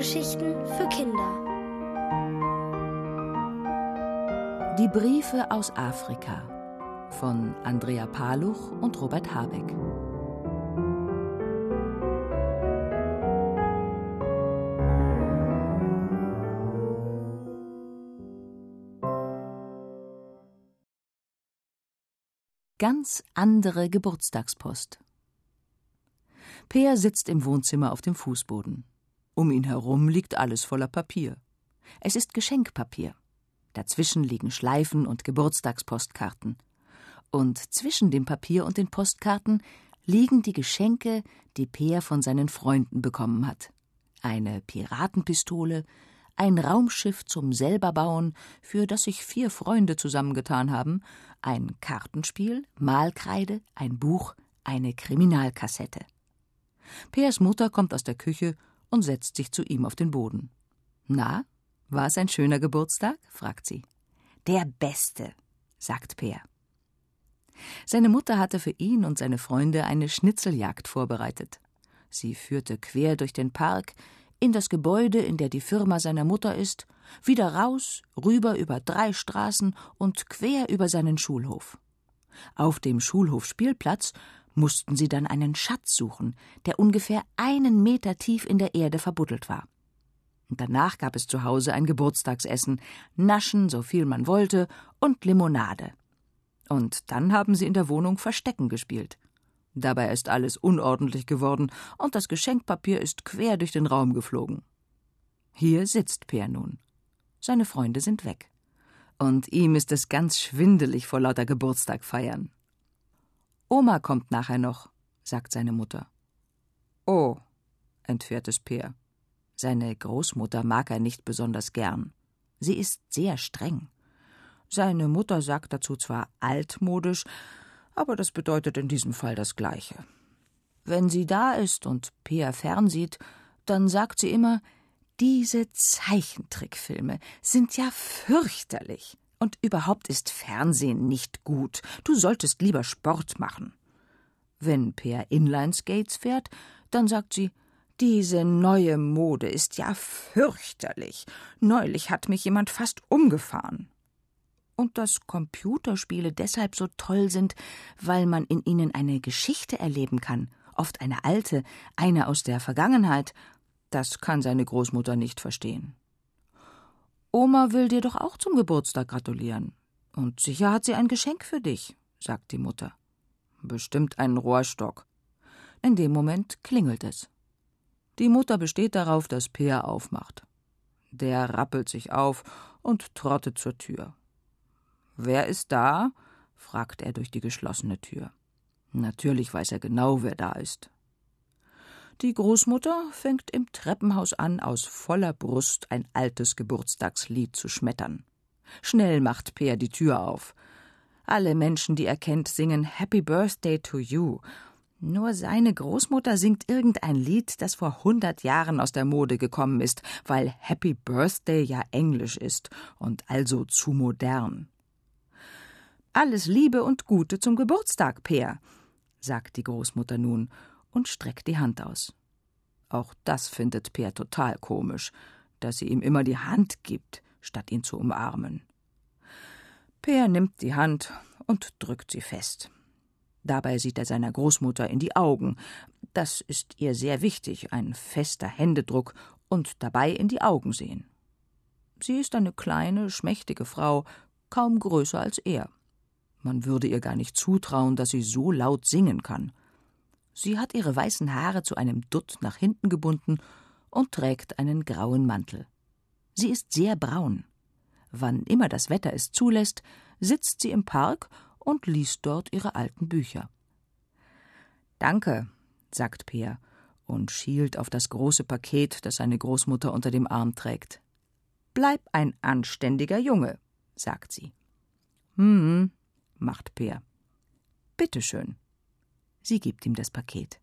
Hörgeschichten für Kinder. Die Briefe aus Afrika von Andrea Paluch und Robert Habeck. Ganz andere Geburtstagspost. Peer sitzt im Wohnzimmer auf dem Fußboden. Um ihn herum liegt alles voller Papier. Es ist Geschenkpapier. Dazwischen liegen Schleifen und Geburtstagspostkarten. Und zwischen dem Papier und den Postkarten liegen die Geschenke, die Peer von seinen Freunden bekommen hat. Eine Piratenpistole, ein Raumschiff zum selberbauen, für das sich vier Freunde zusammengetan haben, ein Kartenspiel, Malkreide, ein Buch, eine Kriminalkassette. Peers Mutter kommt aus der Küche und setzt sich zu ihm auf den Boden. Na, war es ein schöner Geburtstag? fragt sie. Der beste, sagt Peer. Seine Mutter hatte für ihn und seine Freunde eine Schnitzeljagd vorbereitet. Sie führte quer durch den Park, in das Gebäude, in der die Firma seiner Mutter ist, wieder raus, rüber über drei Straßen und quer über seinen Schulhof. Auf dem Schulhofspielplatz mussten sie dann einen Schatz suchen, der ungefähr einen Meter tief in der Erde verbuddelt war. Und danach gab es zu Hause ein Geburtstagsessen, Naschen, so viel man wollte, und Limonade. Und dann haben sie in der Wohnung Verstecken gespielt. Dabei ist alles unordentlich geworden und das Geschenkpapier ist quer durch den Raum geflogen. Hier sitzt Peer nun. Seine Freunde sind weg. Und ihm ist es ganz schwindelig vor lauter Geburtstag feiern. Oma kommt nachher noch, sagt seine Mutter. Oh, entfährt es Peer. Seine Großmutter mag er nicht besonders gern. Sie ist sehr streng. Seine Mutter sagt dazu zwar altmodisch, aber das bedeutet in diesem Fall das Gleiche. Wenn sie da ist und Peer fernsieht, dann sagt sie immer, diese Zeichentrickfilme sind ja fürchterlich. Und überhaupt ist Fernsehen nicht gut. Du solltest lieber Sport machen. Wenn Peer Inlineskates fährt, dann sagt sie, diese neue Mode ist ja fürchterlich. Neulich hat mich jemand fast umgefahren. Und dass Computerspiele deshalb so toll sind, weil man in ihnen eine Geschichte erleben kann, oft eine alte, eine aus der Vergangenheit, das kann seine Großmutter nicht verstehen. Oma will dir doch auch zum Geburtstag gratulieren. Und sicher hat sie ein Geschenk für dich, sagt die Mutter. Bestimmt einen Rohrstock. In dem Moment klingelt es. Die Mutter besteht darauf, dass Peer aufmacht. Der rappelt sich auf und trottet zur Tür. Wer ist da? fragt er durch die geschlossene Tür. Natürlich weiß er genau, wer da ist. Die Großmutter fängt im Treppenhaus an, aus voller Brust ein altes Geburtstagslied zu schmettern. Schnell macht Peer die Tür auf. Alle Menschen, die er kennt, singen Happy Birthday to You. Nur seine Großmutter singt irgendein Lied, das vor hundert Jahren aus der Mode gekommen ist, weil Happy Birthday ja Englisch ist und also zu modern. Alles Liebe und Gute zum Geburtstag, Peer, sagt die Großmutter nun und streckt die Hand aus. Auch das findet Peer total komisch, dass sie ihm immer die Hand gibt, statt ihn zu umarmen. Peer nimmt die Hand und drückt sie fest. Dabei sieht er seiner Großmutter in die Augen. Das ist ihr sehr wichtig, ein fester Händedruck und dabei in die Augen sehen. Sie ist eine kleine, schmächtige Frau, kaum größer als er. Man würde ihr gar nicht zutrauen, dass sie so laut singen kann. Sie hat ihre weißen Haare zu einem Dutt nach hinten gebunden und trägt einen grauen Mantel. Sie ist sehr braun. Wann immer das Wetter es zulässt, sitzt sie im Park und liest dort ihre alten Bücher. Danke, sagt Peer und schielt auf das große Paket, das seine Großmutter unter dem Arm trägt. Bleib ein anständiger Junge, sagt sie. Hm, macht Peer. Bitte schön. Sie gibt ihm das Paket.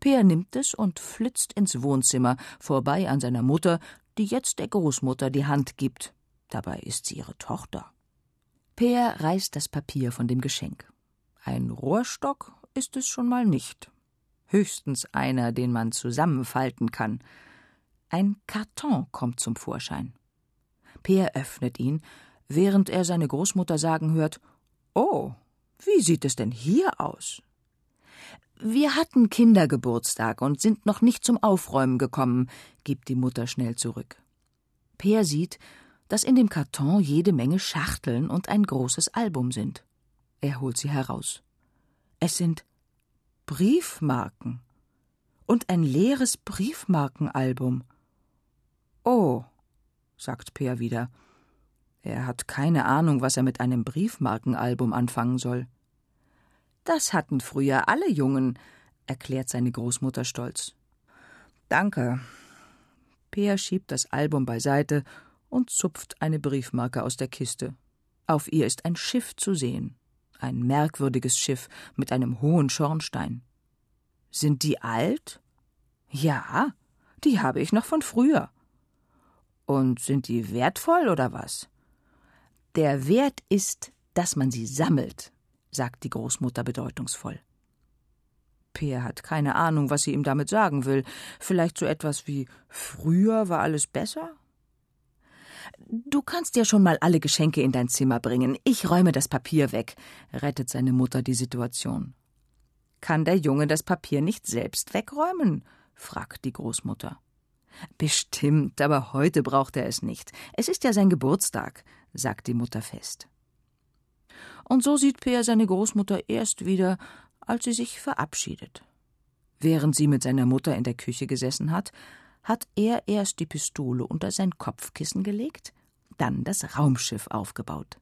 Peer nimmt es und flitzt ins Wohnzimmer, vorbei an seiner Mutter, die jetzt der Großmutter die Hand gibt. Dabei ist sie ihre Tochter. Peer reißt das Papier von dem Geschenk. Ein Rohrstock ist es schon mal nicht. Höchstens einer, den man zusammenfalten kann. Ein Karton kommt zum Vorschein. Peer öffnet ihn, während er seine Großmutter sagen hört: Oh, wie sieht es denn hier aus? Wir hatten Kindergeburtstag und sind noch nicht zum Aufräumen gekommen, gibt die Mutter schnell zurück. Peer sieht, dass in dem Karton jede Menge Schachteln und ein großes Album sind. Er holt sie heraus. Es sind Briefmarken und ein leeres Briefmarkenalbum. Oh, sagt Peer wieder. Er hat keine Ahnung, was er mit einem Briefmarkenalbum anfangen soll. Das hatten früher alle Jungen, erklärt seine Großmutter stolz. Danke. Peer schiebt das Album beiseite und zupft eine Briefmarke aus der Kiste. Auf ihr ist ein Schiff zu sehen. Ein merkwürdiges Schiff mit einem hohen Schornstein. Sind die alt? Ja, die habe ich noch von früher. Und sind die wertvoll oder was? Der Wert ist, dass man sie sammelt, sagt die Großmutter bedeutungsvoll. Peer hat keine Ahnung, was sie ihm damit sagen will. Vielleicht so etwas wie früher war alles besser? Du kannst dir schon mal alle Geschenke in dein Zimmer bringen. Ich räume das Papier weg, rettet seine Mutter die Situation. Kann der Junge das Papier nicht selbst wegräumen? fragt die Großmutter. Bestimmt, aber heute braucht er es nicht. Es ist ja sein Geburtstag, sagt die Mutter fest. Und so sieht Peer seine Großmutter erst wieder, als sie sich verabschiedet. Während sie mit seiner Mutter in der Küche gesessen hat, hat er erst die Pistole unter sein Kopfkissen gelegt, dann das Raumschiff aufgebaut.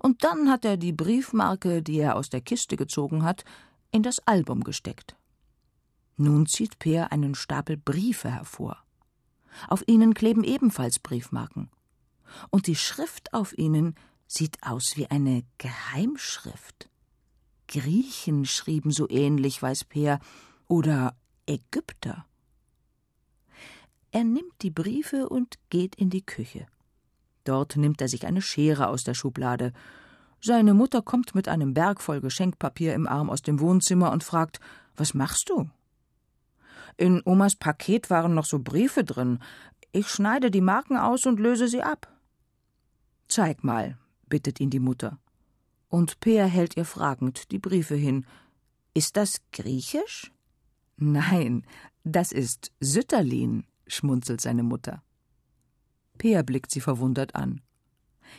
Und dann hat er die Briefmarke, die er aus der Kiste gezogen hat, in das Album gesteckt. Nun zieht Peer einen Stapel Briefe hervor. Auf ihnen kleben ebenfalls Briefmarken. Und die Schrift auf ihnen sieht aus wie eine Geheimschrift. Griechen schrieben so ähnlich, weiß Peer, oder Ägypter. Er nimmt die Briefe und geht in die Küche. Dort nimmt er sich eine Schere aus der Schublade. Seine Mutter kommt mit einem Berg voll Geschenkpapier im Arm aus dem Wohnzimmer und fragt: Was machst du? In Omas Paket waren noch so Briefe drin. Ich schneide die Marken aus und löse sie ab. Zeig mal, bittet ihn die Mutter. Und Peer hält ihr fragend die Briefe hin. Ist das Griechisch? Nein, das ist Sütterlin, schmunzelt seine Mutter. Peer blickt sie verwundert an.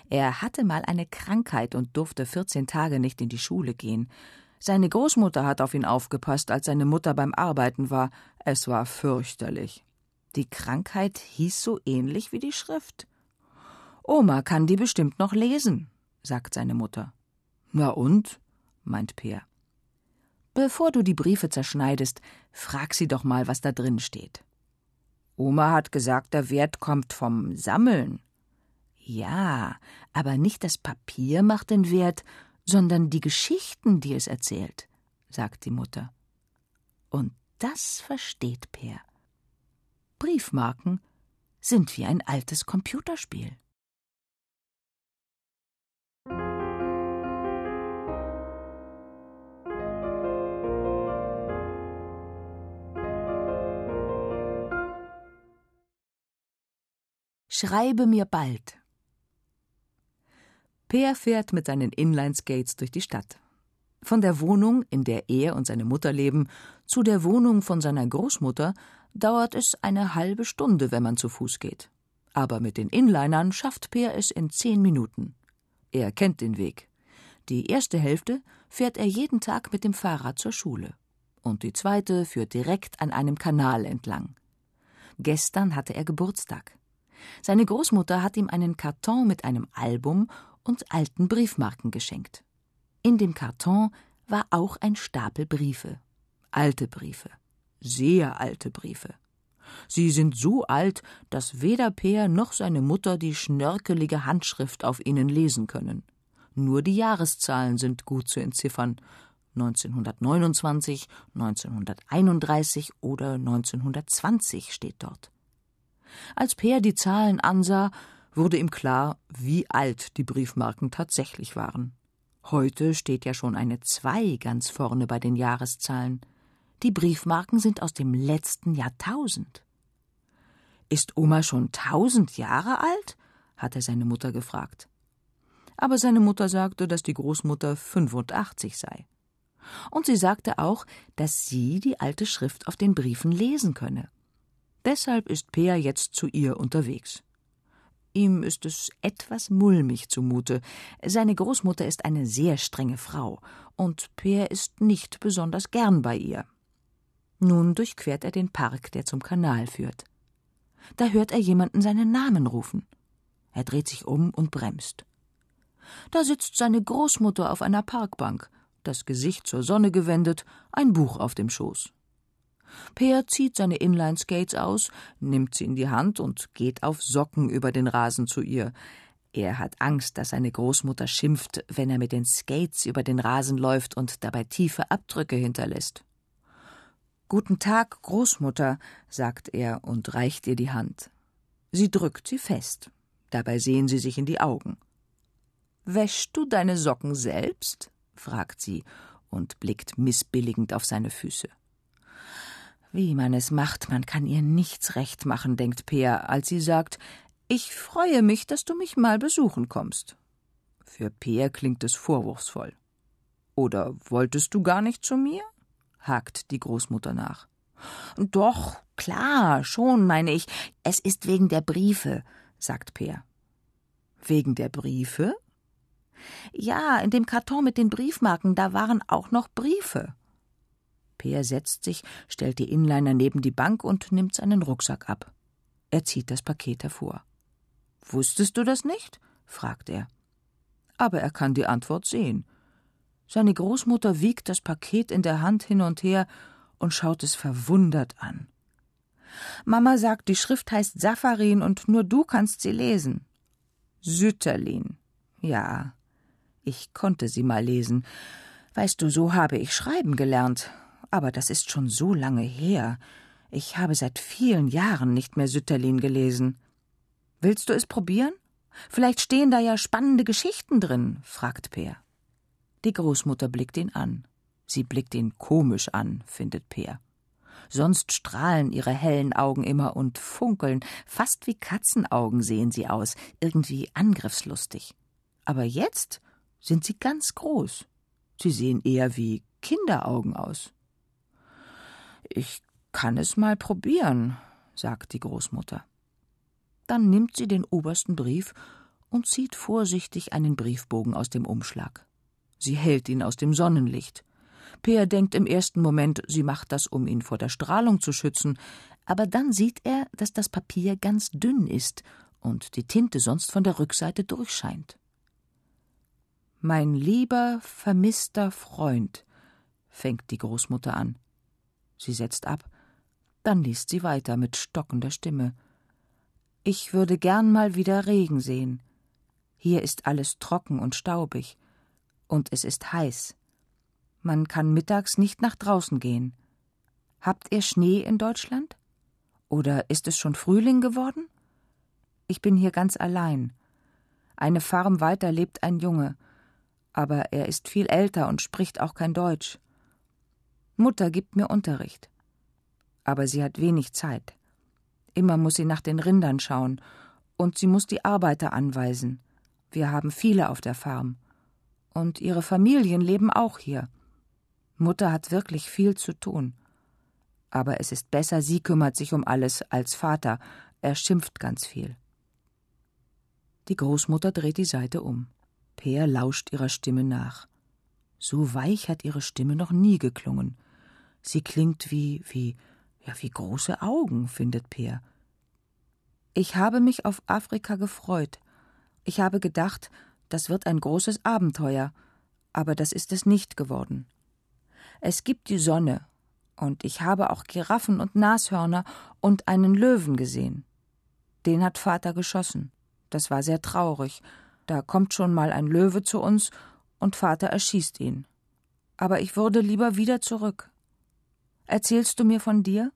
Er hatte mal eine Krankheit und durfte vierzehn Tage nicht in die Schule gehen. Seine Großmutter hat auf ihn aufgepasst, als seine Mutter beim Arbeiten war. Es war fürchterlich. Die Krankheit hieß so ähnlich wie die Schrift. Oma kann die bestimmt noch lesen, sagt seine Mutter. Na und? meint Peer. Bevor du die Briefe zerschneidest, frag sie doch mal, was da drin steht. Oma hat gesagt, der Wert kommt vom Sammeln. Ja, aber nicht das Papier macht den Wert, sondern die Geschichten, die es erzählt, sagt die Mutter. Und das versteht Peer. Briefmarken sind wie ein altes Computerspiel. Schreibe mir bald. Peer fährt mit seinen Inline-Skates durch die Stadt. Von der Wohnung, in der er und seine Mutter leben, zu der Wohnung von seiner Großmutter dauert es eine halbe Stunde, wenn man zu Fuß geht. Aber mit den Inlinern schafft Peer es in zehn Minuten. Er kennt den Weg. Die erste Hälfte fährt er jeden Tag mit dem Fahrrad zur Schule. Und die zweite führt direkt an einem Kanal entlang. Gestern hatte er Geburtstag. Seine Großmutter hat ihm einen Karton mit einem Album und alten Briefmarken geschenkt. In dem Karton war auch ein Stapel Briefe. Alte Briefe. Sehr alte Briefe. Sie sind so alt, dass weder Peer noch seine Mutter die schnörkelige Handschrift auf ihnen lesen können. Nur die Jahreszahlen sind gut zu entziffern. 1929, 1931 oder 1920 steht dort. Als Peer die Zahlen ansah, wurde ihm klar, wie alt die Briefmarken tatsächlich waren. Heute steht ja schon eine Zwei ganz vorne bei den Jahreszahlen. Die Briefmarken sind aus dem letzten Jahrtausend. Ist Oma schon tausend Jahre alt? hatte seine Mutter gefragt. Aber seine Mutter sagte, dass die Großmutter 85 sei. Und sie sagte auch, dass sie die alte Schrift auf den Briefen lesen könne. Deshalb ist Peer jetzt zu ihr unterwegs. Ihm ist es etwas mulmig zumute. Seine Großmutter ist eine sehr strenge Frau, und Peer ist nicht besonders gern bei ihr. Nun durchquert er den Park, der zum Kanal führt. Da hört er jemanden seinen Namen rufen. Er dreht sich um und bremst. Da sitzt seine Großmutter auf einer Parkbank, das Gesicht zur Sonne gewendet, ein Buch auf dem Schoß. Peer zieht seine Inline-Skates aus, nimmt sie in die Hand und geht auf Socken über den Rasen zu ihr. Er hat Angst, dass seine Großmutter schimpft, wenn er mit den Skates über den Rasen läuft und dabei tiefe Abdrücke hinterlässt. Guten Tag, Großmutter, sagt er und reicht ihr die Hand. Sie drückt sie fest. Dabei sehen sie sich in die Augen. Wäschst du deine Socken selbst? fragt sie und blickt missbilligend auf seine Füße. Wie man es macht, man kann ihr nichts recht machen, denkt Peer, als sie sagt, ich freue mich, dass du mich mal besuchen kommst. Für Peer klingt es vorwurfsvoll. Oder wolltest du gar nicht zu mir? hakt die Großmutter nach. Doch, klar, schon, meine ich. Es ist wegen der Briefe, sagt Peer. Wegen der Briefe? Ja, in dem Karton mit den Briefmarken, da waren auch noch Briefe. Peer setzt sich, stellt die Inliner neben die Bank und nimmt seinen Rucksack ab. Er zieht das Paket hervor. Wusstest du das nicht? fragt er. Aber er kann die Antwort sehen. Seine Großmutter wiegt das Paket in der Hand hin und her und schaut es verwundert an. Mama sagt, die Schrift heißt Safarin und nur du kannst sie lesen. Sütterlin. Ja, ich konnte sie mal lesen. Weißt du, so habe ich schreiben gelernt. Aber das ist schon so lange her. Ich habe seit vielen Jahren nicht mehr Sütterlin gelesen. Willst du es probieren? Vielleicht stehen da ja spannende Geschichten drin, fragt Peer. Die Großmutter blickt ihn an. Sie blickt ihn komisch an, findet Peer. Sonst strahlen ihre hellen Augen immer und funkeln, fast wie Katzenaugen sehen sie aus, irgendwie angriffslustig. Aber jetzt sind sie ganz groß. Sie sehen eher wie Kinderaugen aus. Ich kann es mal probieren, sagt die Großmutter. Dann nimmt sie den obersten Brief und zieht vorsichtig einen Briefbogen aus dem Umschlag. Sie hält ihn aus dem Sonnenlicht. Peer denkt im ersten Moment, sie macht das, um ihn vor der Strahlung zu schützen, aber dann sieht er, dass das Papier ganz dünn ist und die Tinte sonst von der Rückseite durchscheint. Mein lieber, vermisster Freund, fängt die Großmutter an. Sie setzt ab, dann liest sie weiter mit stockender Stimme. Ich würde gern mal wieder Regen sehen. Hier ist alles trocken und staubig und es ist heiß. Man kann mittags nicht nach draußen gehen. Habt ihr Schnee in Deutschland? Oder ist es schon Frühling geworden? Ich bin hier ganz allein. Eine Farm weiter lebt ein Junge, aber er ist viel älter und spricht auch kein Deutsch. Mutter gibt mir Unterricht. Aber sie hat wenig Zeit. Immer muss sie nach den Rindern schauen, und sie muss die Arbeiter anweisen. Wir haben viele auf der Farm und ihre Familien leben auch hier. Mutter hat wirklich viel zu tun. Aber es ist besser, sie kümmert sich um alles als Vater. Er schimpft ganz viel. Die Großmutter dreht die Seite um. Peer lauscht ihrer Stimme nach. So weich hat ihre Stimme noch nie geklungen. Sie klingt wie, wie, ja, wie große Augen, findet Peer. Ich habe mich auf Afrika gefreut. Ich habe gedacht, das wird ein großes Abenteuer, aber das ist es nicht geworden. Es gibt die Sonne, und ich habe auch Giraffen und Nashörner und einen Löwen gesehen. Den hat Vater geschossen. Das war sehr traurig. Da kommt schon mal ein Löwe zu uns und Vater erschießt ihn. Aber ich würde lieber wieder zurück. Erzählst du mir von dir?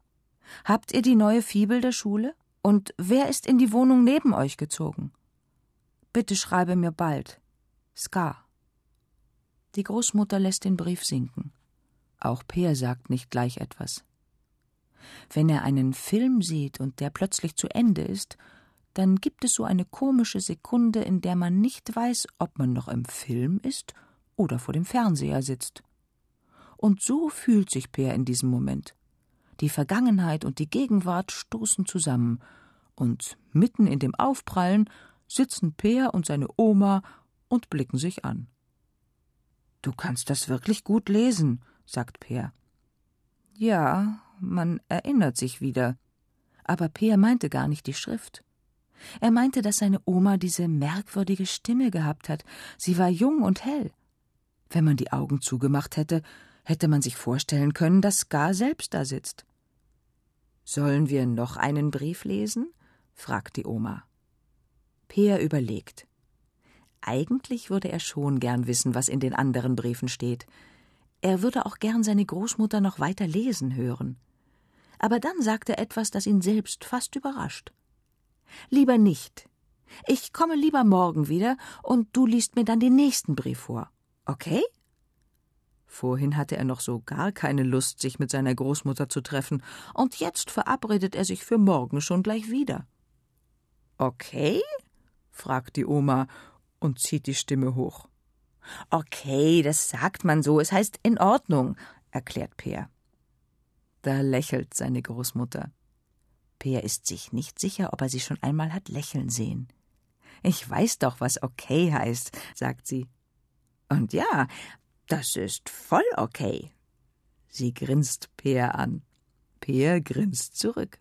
Habt ihr die neue Fibel der Schule? Und wer ist in die Wohnung neben euch gezogen? Bitte schreibe mir bald. Ska. Die Großmutter lässt den Brief sinken. Auch Peer sagt nicht gleich etwas. Wenn er einen Film sieht und der plötzlich zu Ende ist, dann gibt es so eine komische Sekunde, in der man nicht weiß, ob man noch im Film ist oder vor dem Fernseher sitzt. Und so fühlt sich Peer in diesem Moment. Die Vergangenheit und die Gegenwart stoßen zusammen, und mitten in dem Aufprallen sitzen Peer und seine Oma und blicken sich an. Du kannst das wirklich gut lesen, sagt Peer. Ja, man erinnert sich wieder. Aber Peer meinte gar nicht die Schrift. Er meinte, dass seine Oma diese merkwürdige Stimme gehabt hat. Sie war jung und hell. Wenn man die Augen zugemacht hätte, hätte man sich vorstellen können, dass Ska selbst da sitzt. Sollen wir noch einen Brief lesen? fragt die Oma. Peer überlegt. Eigentlich würde er schon gern wissen, was in den anderen Briefen steht. Er würde auch gern seine Großmutter noch weiter lesen hören. Aber dann sagt er etwas, das ihn selbst fast überrascht. Lieber nicht. Ich komme lieber morgen wieder und du liest mir dann den nächsten Brief vor. Okay? Vorhin hatte er noch so gar keine Lust, sich mit seiner Großmutter zu treffen, und jetzt verabredet er sich für morgen schon gleich wieder. Okay? fragt die Oma und zieht die Stimme hoch. Okay, das sagt man so, es heißt in Ordnung, erklärt Peer. Da lächelt seine Großmutter. Peer ist sich nicht sicher, ob er sie schon einmal hat lächeln sehen. Ich weiß doch, was okay heißt, sagt sie. Und ja, das ist voll okay. Sie grinst Peer an. Peer grinst zurück.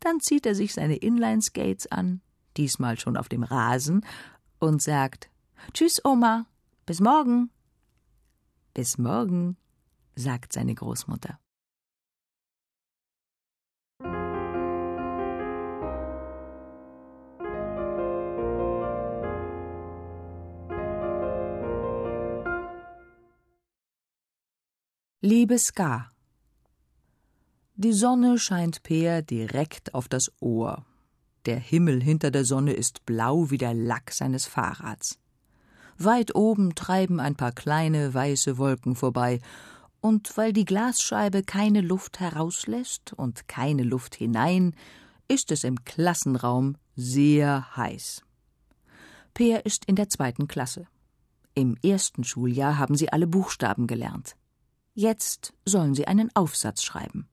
Dann zieht er sich seine Inline-Skates an, diesmal schon auf dem Rasen, und sagt Tschüss, Oma, bis morgen. Bis morgen, sagt seine Großmutter. Liebe Ska. Die Sonne scheint Peer direkt auf das Ohr. Der Himmel hinter der Sonne ist blau wie der Lack seines Fahrrads. Weit oben treiben ein paar kleine weiße Wolken vorbei, und weil die Glasscheibe keine Luft herauslässt und keine Luft hinein, ist es im Klassenraum sehr heiß. Peer ist in der zweiten Klasse. Im ersten Schuljahr haben sie alle Buchstaben gelernt. Jetzt sollen sie einen Aufsatz schreiben.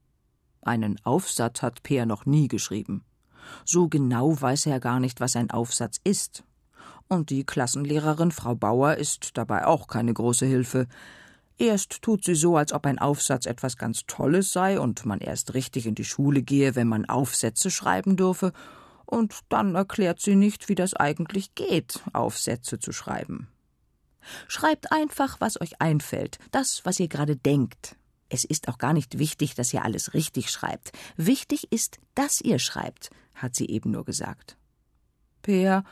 Einen Aufsatz hat Peer noch nie geschrieben. So genau weiß er gar nicht, was ein Aufsatz ist. Und die Klassenlehrerin Frau Bauer ist dabei auch keine große Hilfe. Erst tut sie so, als ob ein Aufsatz etwas ganz Tolles sei und man erst richtig in die Schule gehe, wenn man Aufsätze schreiben dürfe, und dann erklärt sie nicht, wie das eigentlich geht, Aufsätze zu schreiben. Schreibt einfach, was euch einfällt, das, was ihr gerade denkt. Es ist auch gar nicht wichtig, dass ihr alles richtig schreibt. Wichtig ist, dass ihr schreibt, hat sie eben nur gesagt. Peer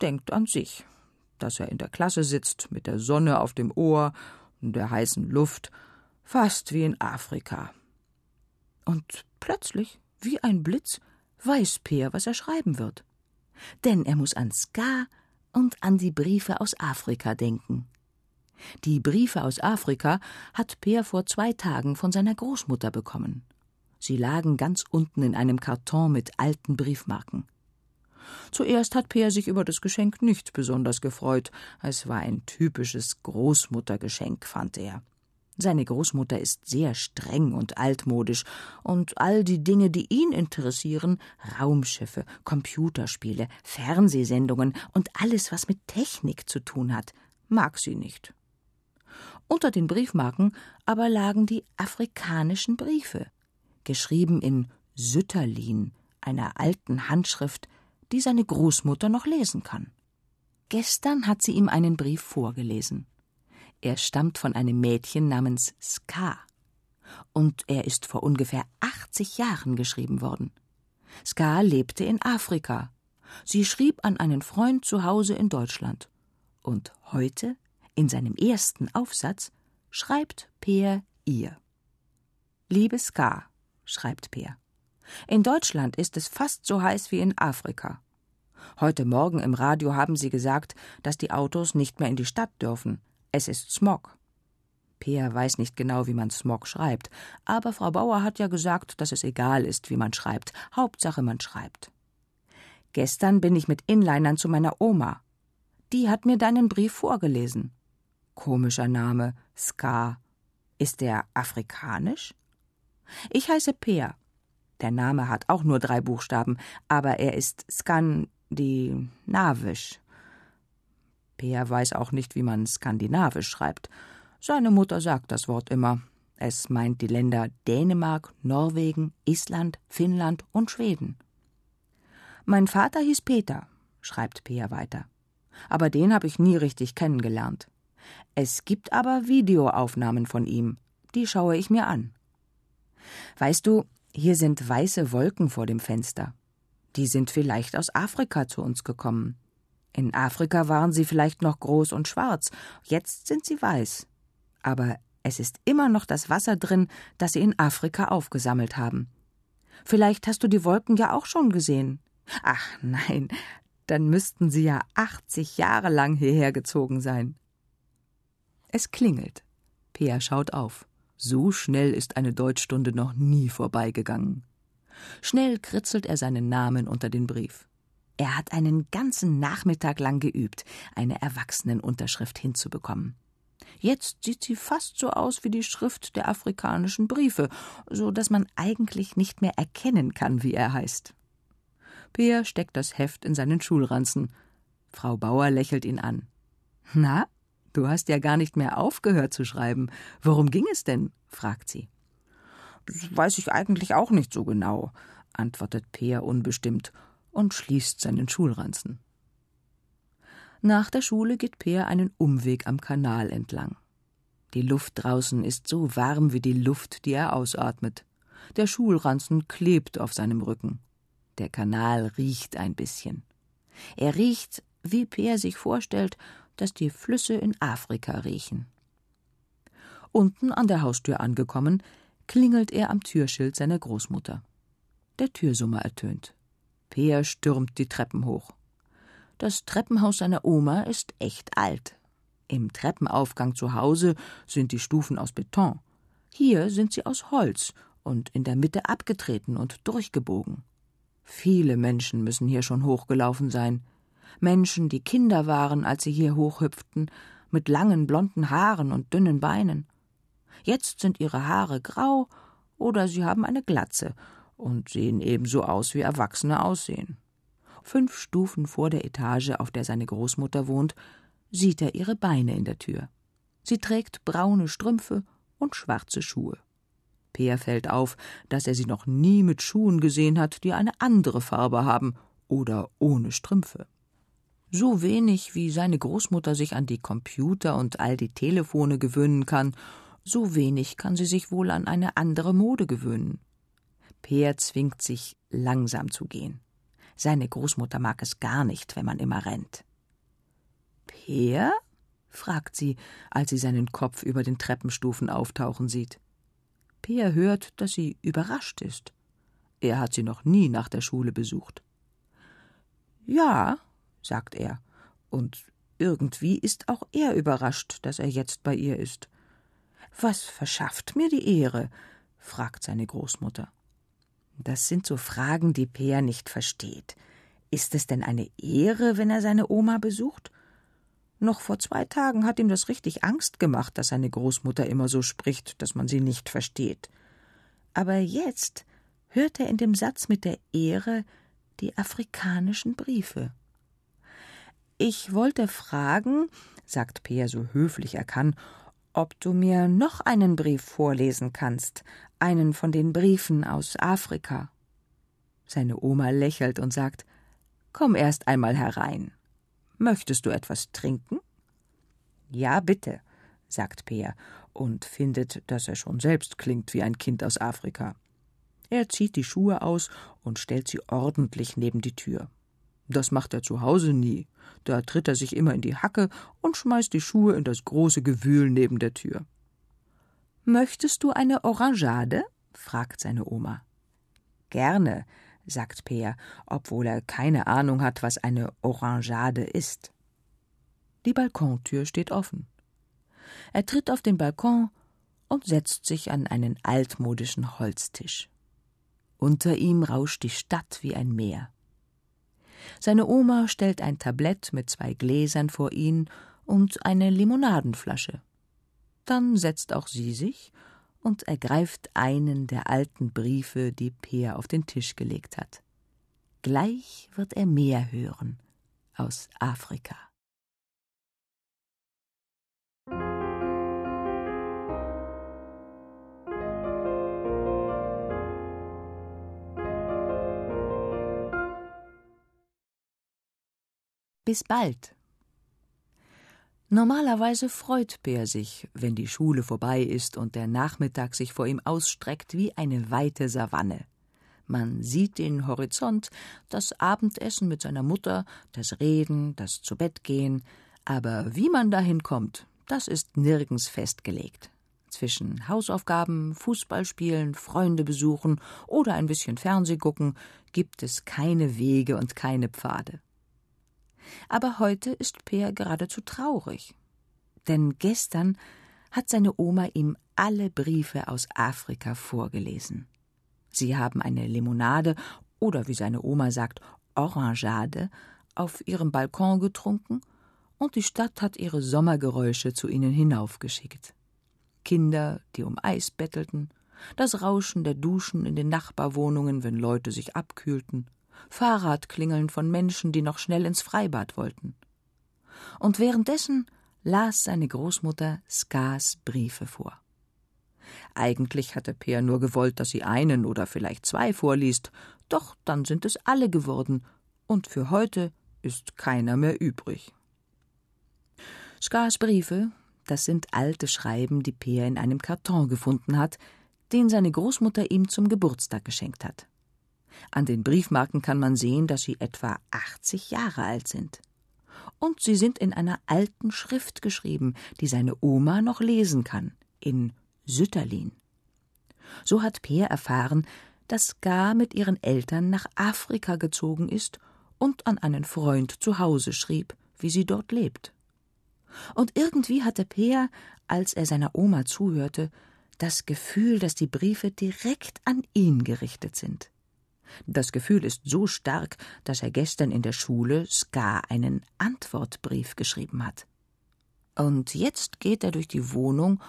denkt an sich, dass er in der Klasse sitzt, mit der Sonne auf dem Ohr und der heißen Luft, fast wie in Afrika. Und plötzlich, wie ein Blitz, weiß Peer, was er schreiben wird. Denn er muss an Ska und an die Briefe aus Afrika denken. Die Briefe aus Afrika hat Peer vor zwei Tagen von seiner Großmutter bekommen. Sie lagen ganz unten in einem Karton mit alten Briefmarken. Zuerst hat Peer sich über das Geschenk nicht besonders gefreut. Es war ein typisches Großmuttergeschenk, fand er. Seine Großmutter ist sehr streng und altmodisch, und all die Dinge, die ihn interessieren, Raumschiffe, Computerspiele, Fernsehsendungen und alles, was mit Technik zu tun hat, mag sie nicht. Unter den Briefmarken aber lagen die afrikanischen Briefe, geschrieben in Sütterlin, einer alten Handschrift, die seine Großmutter noch lesen kann. Gestern hat sie ihm einen Brief vorgelesen. Er stammt von einem Mädchen namens Ska. Und er ist vor ungefähr 80 Jahren geschrieben worden. Ska lebte in Afrika. Sie schrieb an einen Freund zu Hause in Deutschland. Und heute, in seinem ersten Aufsatz, schreibt Peer ihr. Liebe Ska, schreibt Peer. In Deutschland ist es fast so heiß wie in Afrika. Heute Morgen im Radio haben sie gesagt, dass die Autos nicht mehr in die Stadt dürfen. Es ist Smog. Peer weiß nicht genau, wie man Smog schreibt, aber Frau Bauer hat ja gesagt, dass es egal ist, wie man schreibt. Hauptsache, man schreibt. Gestern bin ich mit Inlinern zu meiner Oma. Die hat mir deinen Brief vorgelesen. Komischer Name, Ska. Ist der afrikanisch? Ich heiße Peer. Der Name hat auch nur drei Buchstaben, aber er ist skandinavisch. Peer weiß auch nicht, wie man skandinavisch schreibt. Seine Mutter sagt das Wort immer. Es meint die Länder Dänemark, Norwegen, Island, Finnland und Schweden. Mein Vater hieß Peter, schreibt Peer weiter. Aber den habe ich nie richtig kennengelernt. Es gibt aber Videoaufnahmen von ihm. Die schaue ich mir an. Weißt du, hier sind weiße Wolken vor dem Fenster. Die sind vielleicht aus Afrika zu uns gekommen. In Afrika waren sie vielleicht noch groß und schwarz, jetzt sind sie weiß. Aber es ist immer noch das Wasser drin, das sie in Afrika aufgesammelt haben. Vielleicht hast du die Wolken ja auch schon gesehen. Ach nein, dann müssten sie ja 80 Jahre lang hierher gezogen sein. Es klingelt. Peer schaut auf. So schnell ist eine Deutschstunde noch nie vorbeigegangen. Schnell kritzelt er seinen Namen unter den Brief. Er hat einen ganzen Nachmittag lang geübt, eine Erwachsenenunterschrift hinzubekommen. Jetzt sieht sie fast so aus wie die Schrift der afrikanischen Briefe, so dass man eigentlich nicht mehr erkennen kann, wie er heißt. Peer steckt das Heft in seinen Schulranzen. Frau Bauer lächelt ihn an. Na, du hast ja gar nicht mehr aufgehört zu schreiben. Worum ging es denn? fragt sie. Das weiß ich eigentlich auch nicht so genau, antwortet Peer unbestimmt und schließt seinen Schulranzen. Nach der Schule geht Peer einen Umweg am Kanal entlang. Die Luft draußen ist so warm wie die Luft, die er ausatmet. Der Schulranzen klebt auf seinem Rücken. Der Kanal riecht ein bisschen. Er riecht, wie Peer sich vorstellt, dass die Flüsse in Afrika riechen. Unten an der Haustür angekommen, klingelt er am Türschild seiner Großmutter. Der Türsummer ertönt. Peer stürmt die Treppen hoch. Das Treppenhaus seiner Oma ist echt alt. Im Treppenaufgang zu Hause sind die Stufen aus Beton. Hier sind sie aus Holz und in der Mitte abgetreten und durchgebogen. Viele Menschen müssen hier schon hochgelaufen sein. Menschen, die Kinder waren, als sie hier hochhüpften, mit langen blonden Haaren und dünnen Beinen. Jetzt sind ihre Haare grau oder sie haben eine Glatze und sehen ebenso aus, wie Erwachsene aussehen. Fünf Stufen vor der Etage, auf der seine Großmutter wohnt, sieht er ihre Beine in der Tür. Sie trägt braune Strümpfe und schwarze Schuhe. Peer fällt auf, dass er sie noch nie mit Schuhen gesehen hat, die eine andere Farbe haben oder ohne Strümpfe. So wenig wie seine Großmutter sich an die Computer und all die Telefone gewöhnen kann, so wenig kann sie sich wohl an eine andere Mode gewöhnen. Peer zwingt sich, langsam zu gehen. Seine Großmutter mag es gar nicht, wenn man immer rennt. Peer? fragt sie, als sie seinen Kopf über den Treppenstufen auftauchen sieht. Peer hört, dass sie überrascht ist. Er hat sie noch nie nach der Schule besucht. Ja, sagt er, und irgendwie ist auch er überrascht, dass er jetzt bei ihr ist. Was verschafft mir die Ehre? fragt seine Großmutter. Das sind so Fragen, die Peer nicht versteht. Ist es denn eine Ehre, wenn er seine Oma besucht? Noch vor zwei Tagen hat ihm das richtig Angst gemacht, dass seine Großmutter immer so spricht, dass man sie nicht versteht. Aber jetzt hört er in dem Satz mit der Ehre die afrikanischen Briefe. Ich wollte fragen, sagt Peer so höflich er kann, ob du mir noch einen Brief vorlesen kannst, einen von den Briefen aus Afrika. Seine Oma lächelt und sagt Komm erst einmal herein. Möchtest du etwas trinken? Ja, bitte, sagt Peer und findet, dass er schon selbst klingt wie ein Kind aus Afrika. Er zieht die Schuhe aus und stellt sie ordentlich neben die Tür. Das macht er zu Hause nie. Da tritt er sich immer in die Hacke und schmeißt die Schuhe in das große Gewühl neben der Tür. Möchtest du eine Orangeade? fragt seine Oma. Gerne, sagt Peer, obwohl er keine Ahnung hat, was eine Orangeade ist. Die Balkontür steht offen. Er tritt auf den Balkon und setzt sich an einen altmodischen Holztisch. Unter ihm rauscht die Stadt wie ein Meer. Seine Oma stellt ein Tablett mit zwei Gläsern vor ihn und eine Limonadenflasche. Dann setzt auch sie sich und ergreift einen der alten Briefe, die Peer auf den Tisch gelegt hat. Gleich wird er mehr hören aus Afrika. Bis bald. Normalerweise freut Peer sich, wenn die Schule vorbei ist und der Nachmittag sich vor ihm ausstreckt wie eine weite Savanne. Man sieht den Horizont, das Abendessen mit seiner Mutter, das Reden, das Zubettgehen, aber wie man dahin kommt, das ist nirgends festgelegt. Zwischen Hausaufgaben, Fußballspielen, Freunde besuchen oder ein bisschen Fernseh gucken gibt es keine Wege und keine Pfade. Aber heute ist Peer geradezu traurig. Denn gestern hat seine Oma ihm alle Briefe aus Afrika vorgelesen. Sie haben eine Limonade oder wie seine Oma sagt, Orangeade auf ihrem Balkon getrunken und die Stadt hat ihre Sommergeräusche zu ihnen hinaufgeschickt. Kinder, die um Eis bettelten, das Rauschen der Duschen in den Nachbarwohnungen, wenn Leute sich abkühlten, Fahrradklingeln von Menschen, die noch schnell ins Freibad wollten. Und währenddessen las seine Großmutter Skars Briefe vor. Eigentlich hatte Peer nur gewollt, dass sie einen oder vielleicht zwei vorliest, doch dann sind es alle geworden, und für heute ist keiner mehr übrig. Skars Briefe, das sind alte Schreiben, die Peer in einem Karton gefunden hat, den seine Großmutter ihm zum Geburtstag geschenkt hat. An den Briefmarken kann man sehen, dass sie etwa 80 Jahre alt sind. Und sie sind in einer alten Schrift geschrieben, die seine Oma noch lesen kann, in Sütterlin. So hat Peer erfahren, dass Gar mit ihren Eltern nach Afrika gezogen ist und an einen Freund zu Hause schrieb, wie sie dort lebt. Und irgendwie hatte Peer, als er seiner Oma zuhörte, das Gefühl, dass die Briefe direkt an ihn gerichtet sind. Das Gefühl ist so stark, dass er gestern in der Schule Ska einen Antwortbrief geschrieben hat. Und jetzt geht er durch die Wohnung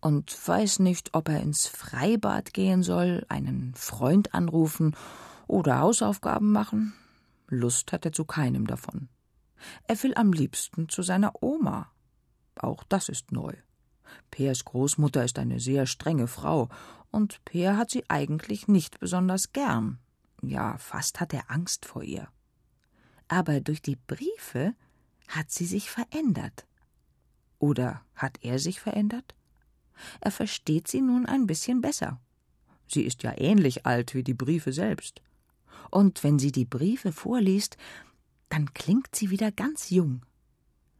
und weiß nicht, ob er ins Freibad gehen soll, einen Freund anrufen oder Hausaufgaben machen. Lust hat er zu keinem davon. Er will am liebsten zu seiner Oma. Auch das ist neu. Peers Großmutter ist eine sehr strenge Frau, und Peer hat sie eigentlich nicht besonders gern ja, fast hat er Angst vor ihr. Aber durch die Briefe hat sie sich verändert. Oder hat er sich verändert? Er versteht sie nun ein bisschen besser. Sie ist ja ähnlich alt wie die Briefe selbst. Und wenn sie die Briefe vorliest, dann klingt sie wieder ganz jung.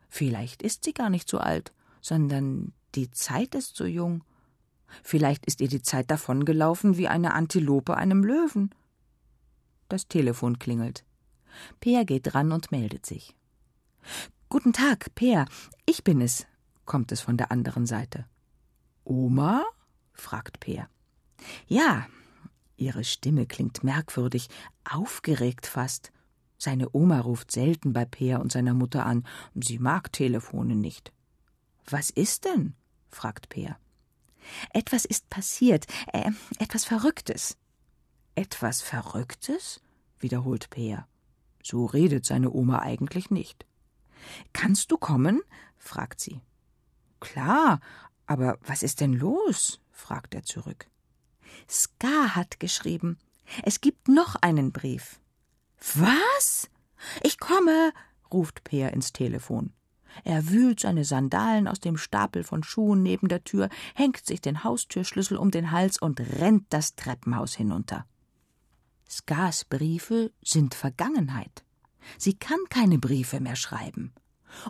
Vielleicht ist sie gar nicht so alt, sondern die Zeit ist so jung. Vielleicht ist ihr die Zeit davongelaufen wie eine Antilope einem Löwen. Das Telefon klingelt. Peer geht dran und meldet sich. Guten Tag, Peer, ich bin es, kommt es von der anderen Seite. Oma? fragt Peer. Ja, ihre Stimme klingt merkwürdig, aufgeregt fast. Seine Oma ruft selten bei Peer und seiner Mutter an, sie mag Telefone nicht. Was ist denn? fragt Peer. Etwas ist passiert, äh, etwas Verrücktes. Etwas Verrücktes? wiederholt Peer. So redet seine Oma eigentlich nicht. Kannst du kommen? fragt sie. Klar, aber was ist denn los? fragt er zurück. Ska hat geschrieben. Es gibt noch einen Brief. Was? Ich komme, ruft Peer ins Telefon. Er wühlt seine Sandalen aus dem Stapel von Schuhen neben der Tür, hängt sich den Haustürschlüssel um den Hals und rennt das Treppenhaus hinunter. Skars Briefe sind Vergangenheit. Sie kann keine Briefe mehr schreiben.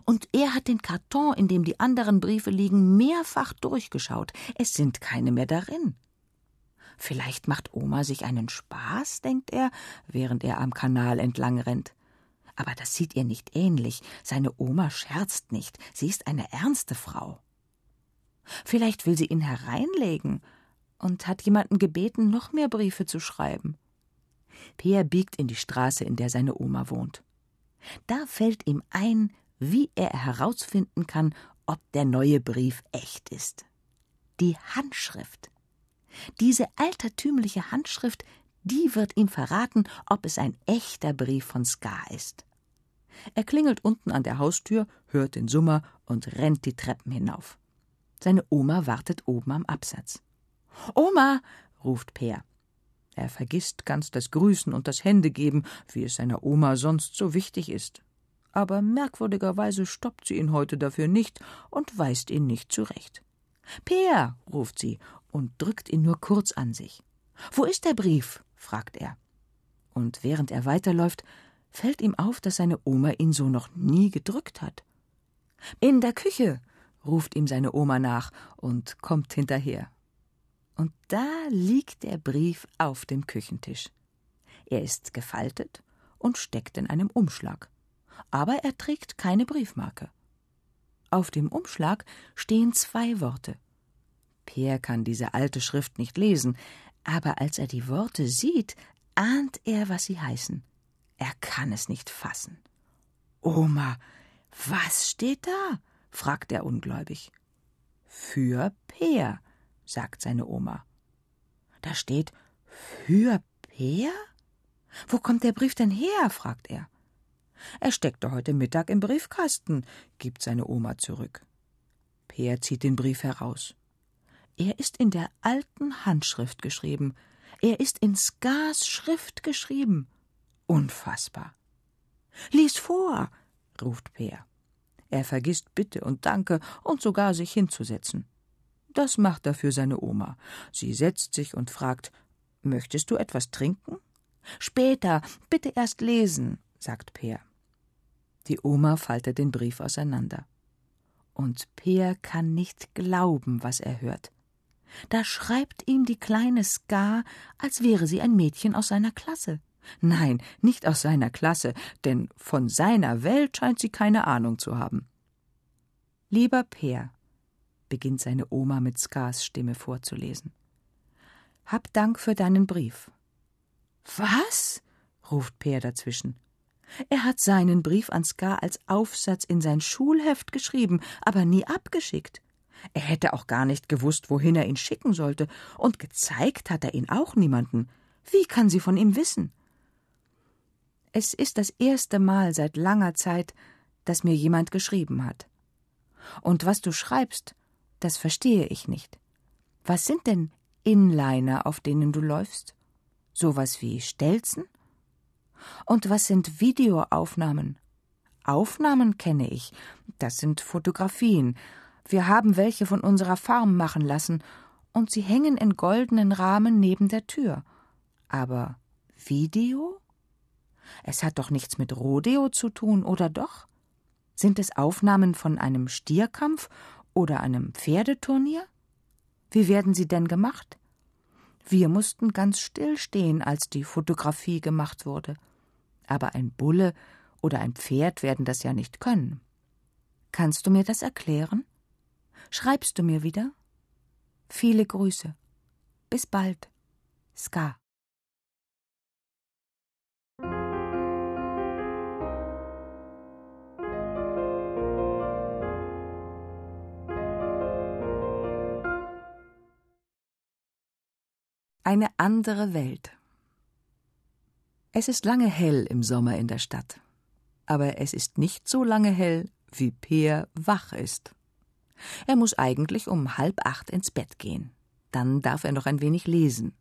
Und er hat den Karton, in dem die anderen Briefe liegen, mehrfach durchgeschaut. Es sind keine mehr darin. Vielleicht macht Oma sich einen Spaß, denkt er, während er am Kanal entlang rennt. Aber das sieht ihr nicht ähnlich. Seine Oma scherzt nicht. Sie ist eine ernste Frau. Vielleicht will sie ihn hereinlegen und hat jemanden gebeten, noch mehr Briefe zu schreiben. Peer biegt in die Straße, in der seine Oma wohnt. Da fällt ihm ein, wie er herausfinden kann, ob der neue Brief echt ist. Die Handschrift. Diese altertümliche Handschrift, die wird ihm verraten, ob es ein echter Brief von Ska ist. Er klingelt unten an der Haustür, hört den Summer und rennt die Treppen hinauf. Seine Oma wartet oben am Absatz. Oma, ruft Peer. Er vergisst ganz das Grüßen und das Händegeben, wie es seiner Oma sonst so wichtig ist. Aber merkwürdigerweise stoppt sie ihn heute dafür nicht und weist ihn nicht zurecht. Peer, ruft sie und drückt ihn nur kurz an sich. Wo ist der Brief? fragt er. Und während er weiterläuft, fällt ihm auf, dass seine Oma ihn so noch nie gedrückt hat. In der Küche, ruft ihm seine Oma nach und kommt hinterher. Und da liegt der Brief auf dem Küchentisch. Er ist gefaltet und steckt in einem Umschlag. Aber er trägt keine Briefmarke. Auf dem Umschlag stehen zwei Worte. Peer kann diese alte Schrift nicht lesen, aber als er die Worte sieht, ahnt er, was sie heißen. Er kann es nicht fassen. Oma, was steht da? fragt er ungläubig. Für Peer, sagt seine Oma. Da steht für Peer? Wo kommt der Brief denn her? fragt er. Er steckte heute Mittag im Briefkasten, gibt seine Oma zurück. Peer zieht den Brief heraus. Er ist in der alten Handschrift geschrieben. Er ist in Skars Schrift geschrieben. Unfassbar. Lies vor, ruft Peer. Er vergisst Bitte und Danke und sogar sich hinzusetzen. Das macht er für seine Oma. Sie setzt sich und fragt Möchtest du etwas trinken? Später, bitte erst lesen, sagt Peer. Die Oma faltet den Brief auseinander. Und Peer kann nicht glauben, was er hört. Da schreibt ihm die kleine Ska, als wäre sie ein Mädchen aus seiner Klasse. Nein, nicht aus seiner Klasse, denn von seiner Welt scheint sie keine Ahnung zu haben. Lieber Peer, beginnt seine Oma mit Skars Stimme vorzulesen. Hab Dank für deinen Brief. Was? ruft Peer dazwischen. Er hat seinen Brief an Skar als Aufsatz in sein Schulheft geschrieben, aber nie abgeschickt. Er hätte auch gar nicht gewusst, wohin er ihn schicken sollte, und gezeigt hat er ihn auch niemanden. Wie kann sie von ihm wissen? Es ist das erste Mal seit langer Zeit, dass mir jemand geschrieben hat. Und was du schreibst, das verstehe ich nicht. Was sind denn Inliner, auf denen du läufst? Sowas wie Stelzen? Und was sind Videoaufnahmen? Aufnahmen kenne ich. Das sind Fotografien. Wir haben welche von unserer Farm machen lassen, und sie hängen in goldenen Rahmen neben der Tür. Aber Video? Es hat doch nichts mit Rodeo zu tun, oder doch? Sind es Aufnahmen von einem Stierkampf oder einem Pferdeturnier? Wie werden sie denn gemacht? Wir mussten ganz still stehen, als die Fotografie gemacht wurde. Aber ein Bulle oder ein Pferd werden das ja nicht können. Kannst du mir das erklären? Schreibst du mir wieder? Viele Grüße. Bis bald. Ska. Eine andere Welt. Es ist lange hell im Sommer in der Stadt, aber es ist nicht so lange hell, wie Peer wach ist. Er muss eigentlich um halb acht ins Bett gehen. Dann darf er noch ein wenig lesen.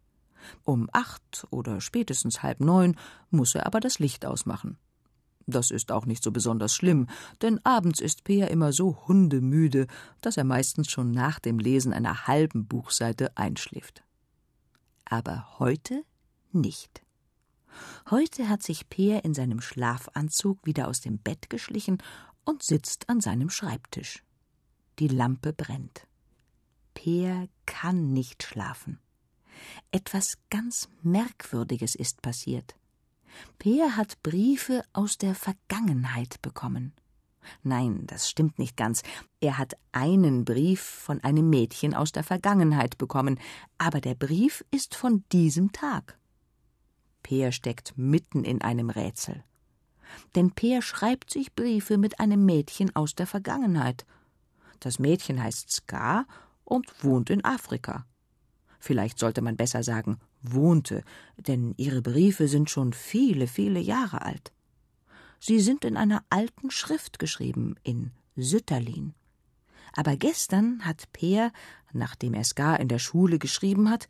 Um acht oder spätestens halb neun muss er aber das Licht ausmachen. Das ist auch nicht so besonders schlimm, denn abends ist Peer immer so hundemüde, dass er meistens schon nach dem Lesen einer halben Buchseite einschläft aber heute nicht. Heute hat sich Peer in seinem Schlafanzug wieder aus dem Bett geschlichen und sitzt an seinem Schreibtisch. Die Lampe brennt. Peer kann nicht schlafen. Etwas ganz Merkwürdiges ist passiert. Peer hat Briefe aus der Vergangenheit bekommen. Nein, das stimmt nicht ganz. Er hat einen Brief von einem Mädchen aus der Vergangenheit bekommen, aber der Brief ist von diesem Tag. Peer steckt mitten in einem Rätsel. Denn Peer schreibt sich Briefe mit einem Mädchen aus der Vergangenheit. Das Mädchen heißt Ska und wohnt in Afrika. Vielleicht sollte man besser sagen wohnte, denn ihre Briefe sind schon viele, viele Jahre alt. Sie sind in einer alten Schrift geschrieben, in Sütterlin. Aber gestern hat Peer, nachdem er Ska in der Schule geschrieben hat,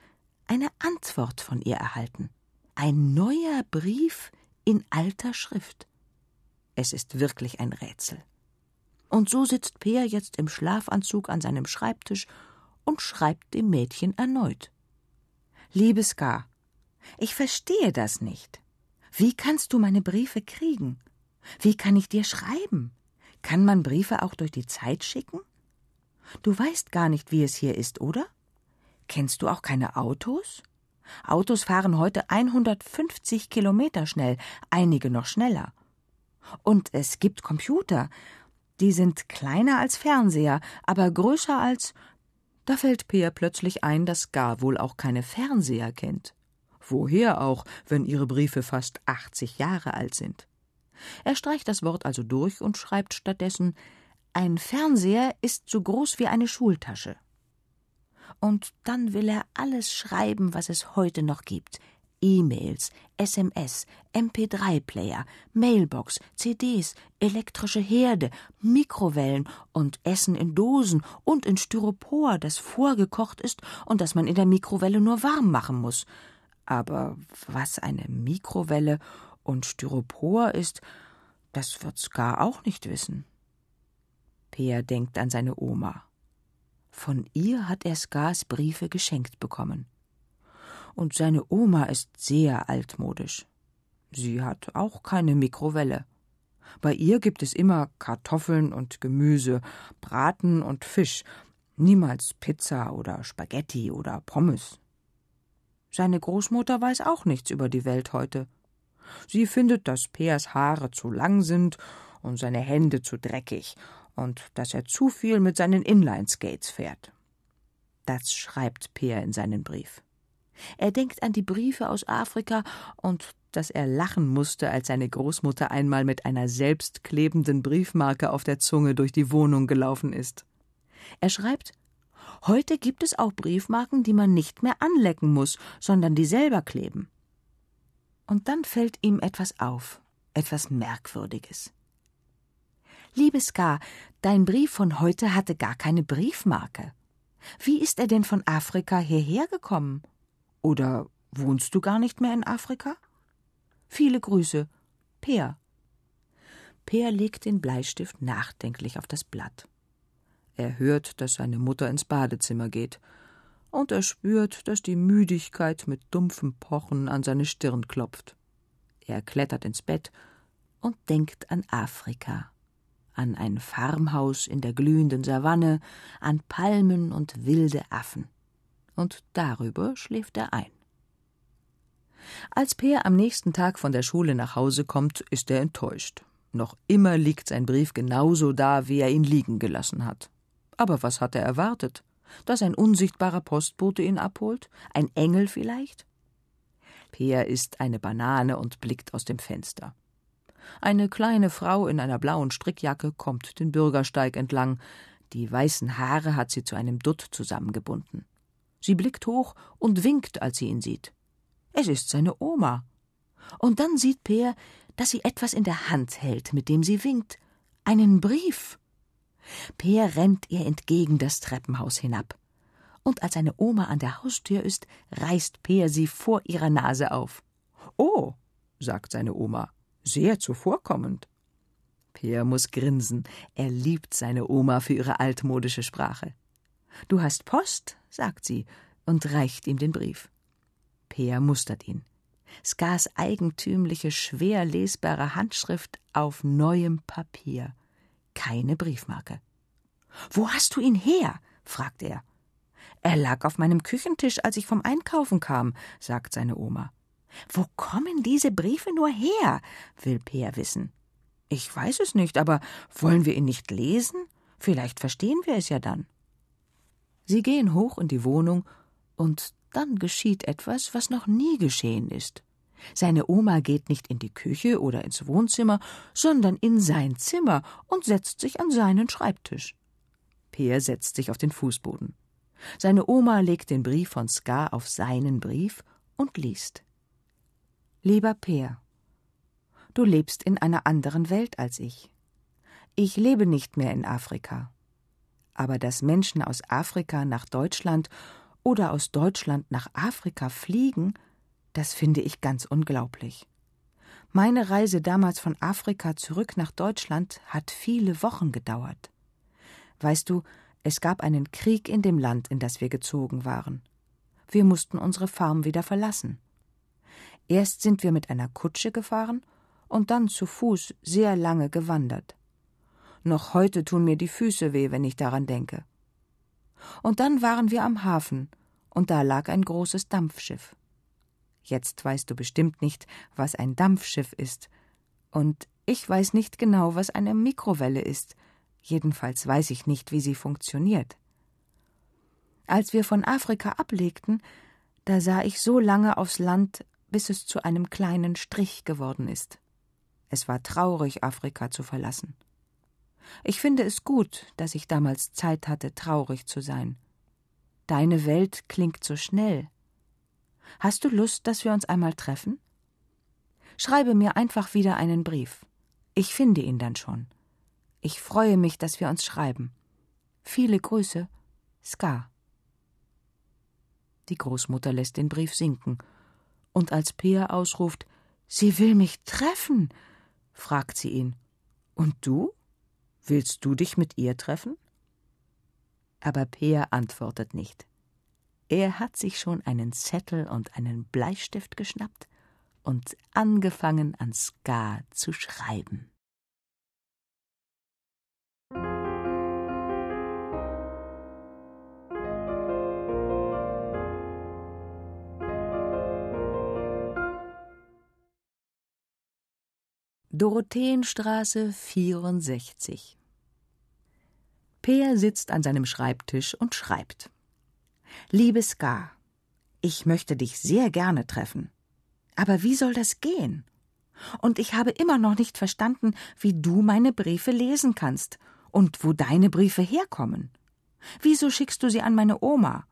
eine Antwort von ihr erhalten. Ein neuer Brief in alter Schrift. Es ist wirklich ein Rätsel. Und so sitzt Peer jetzt im Schlafanzug an seinem Schreibtisch und schreibt dem Mädchen erneut. Liebe Ska, ich verstehe das nicht. Wie kannst du meine Briefe kriegen? Wie kann ich dir schreiben? Kann man Briefe auch durch die Zeit schicken? Du weißt gar nicht, wie es hier ist, oder? Kennst du auch keine Autos? Autos fahren heute 150 Kilometer schnell, einige noch schneller. Und es gibt Computer. Die sind kleiner als Fernseher, aber größer als. Da fällt Peer plötzlich ein, dass Gar wohl auch keine Fernseher kennt. Woher auch, wenn ihre Briefe fast 80 Jahre alt sind? Er streicht das Wort also durch und schreibt stattdessen Ein Fernseher ist so groß wie eine Schultasche. Und dann will er alles schreiben, was es heute noch gibt. E-Mails, SMS, MP3-Player, Mailbox, CDs, elektrische Herde, Mikrowellen und Essen in Dosen und in Styropor, das vorgekocht ist und das man in der Mikrowelle nur warm machen muss. Aber was eine Mikrowelle und Styropor ist, das wird Ska auch nicht wissen. Peer denkt an seine Oma. Von ihr hat er Skars Briefe geschenkt bekommen. Und seine Oma ist sehr altmodisch. Sie hat auch keine Mikrowelle. Bei ihr gibt es immer Kartoffeln und Gemüse, Braten und Fisch, niemals Pizza oder Spaghetti oder Pommes. Seine Großmutter weiß auch nichts über die Welt heute. Sie findet, dass Peers Haare zu lang sind und seine Hände zu dreckig und dass er zu viel mit seinen Inline-Skates fährt. Das schreibt Peer in seinen Brief. Er denkt an die Briefe aus Afrika und dass er lachen musste, als seine Großmutter einmal mit einer selbstklebenden Briefmarke auf der Zunge durch die Wohnung gelaufen ist. Er schreibt Heute gibt es auch Briefmarken, die man nicht mehr anlecken muss, sondern die selber kleben. Und dann fällt ihm etwas auf, etwas Merkwürdiges. Liebes Ska, dein Brief von heute hatte gar keine Briefmarke. Wie ist er denn von Afrika hierher gekommen? Oder wohnst du gar nicht mehr in Afrika? Viele Grüße. Peer. Peer legt den Bleistift nachdenklich auf das Blatt. Er hört, dass seine Mutter ins Badezimmer geht und er spürt, dass die Müdigkeit mit dumpfem Pochen an seine Stirn klopft. Er klettert ins Bett und denkt an Afrika, an ein Farmhaus in der glühenden Savanne, an Palmen und wilde Affen. Und darüber schläft er ein. Als Peer am nächsten Tag von der Schule nach Hause kommt, ist er enttäuscht. Noch immer liegt sein Brief genauso da, wie er ihn liegen gelassen hat. Aber was hat er erwartet? Dass ein unsichtbarer Postbote ihn abholt? Ein Engel vielleicht? Peer isst eine Banane und blickt aus dem Fenster. Eine kleine Frau in einer blauen Strickjacke kommt den Bürgersteig entlang. Die weißen Haare hat sie zu einem Dutt zusammengebunden. Sie blickt hoch und winkt, als sie ihn sieht. Es ist seine Oma. Und dann sieht Peer, dass sie etwas in der Hand hält, mit dem sie winkt. Einen Brief. Peer rennt ihr entgegen das Treppenhaus hinab. Und als seine Oma an der Haustür ist, reißt Peer sie vor ihrer Nase auf. Oh, sagt seine Oma, sehr zuvorkommend. Peer muss grinsen. Er liebt seine Oma für ihre altmodische Sprache. Du hast Post, sagt sie und reicht ihm den Brief. Peer mustert ihn. Skars eigentümliche, schwer lesbare Handschrift auf neuem Papier keine Briefmarke. Wo hast du ihn her? fragt er. Er lag auf meinem Küchentisch, als ich vom Einkaufen kam, sagt seine Oma. Wo kommen diese Briefe nur her? will Peer wissen. Ich weiß es nicht, aber wollen wir ihn nicht lesen? Vielleicht verstehen wir es ja dann. Sie gehen hoch in die Wohnung, und dann geschieht etwas, was noch nie geschehen ist. Seine Oma geht nicht in die Küche oder ins Wohnzimmer, sondern in sein Zimmer und setzt sich an seinen Schreibtisch. Peer setzt sich auf den Fußboden. Seine Oma legt den Brief von Ska auf seinen Brief und liest. Lieber Peer, du lebst in einer anderen Welt als ich. Ich lebe nicht mehr in Afrika. Aber dass Menschen aus Afrika nach Deutschland oder aus Deutschland nach Afrika fliegen, das finde ich ganz unglaublich. Meine Reise damals von Afrika zurück nach Deutschland hat viele Wochen gedauert. Weißt du, es gab einen Krieg in dem Land, in das wir gezogen waren. Wir mussten unsere Farm wieder verlassen. Erst sind wir mit einer Kutsche gefahren und dann zu Fuß sehr lange gewandert. Noch heute tun mir die Füße weh, wenn ich daran denke. Und dann waren wir am Hafen, und da lag ein großes Dampfschiff. Jetzt weißt du bestimmt nicht, was ein Dampfschiff ist. Und ich weiß nicht genau, was eine Mikrowelle ist. Jedenfalls weiß ich nicht, wie sie funktioniert. Als wir von Afrika ablegten, da sah ich so lange aufs Land, bis es zu einem kleinen Strich geworden ist. Es war traurig, Afrika zu verlassen. Ich finde es gut, dass ich damals Zeit hatte, traurig zu sein. Deine Welt klingt so schnell, Hast du Lust, dass wir uns einmal treffen? Schreibe mir einfach wieder einen Brief. Ich finde ihn dann schon. Ich freue mich, dass wir uns schreiben. Viele Grüße, Ska. Die Großmutter lässt den Brief sinken, und als Peer ausruft, Sie will mich treffen, fragt sie ihn. Und du? Willst du dich mit ihr treffen? Aber Peer antwortet nicht. Er hat sich schon einen Zettel und einen Bleistift geschnappt und angefangen an Ska zu schreiben. Dorotheenstraße 64 Peer sitzt an seinem Schreibtisch und schreibt. Liebe Ska, ich möchte dich sehr gerne treffen. Aber wie soll das gehen? Und ich habe immer noch nicht verstanden, wie du meine Briefe lesen kannst und wo deine Briefe herkommen. Wieso schickst du sie an meine Oma?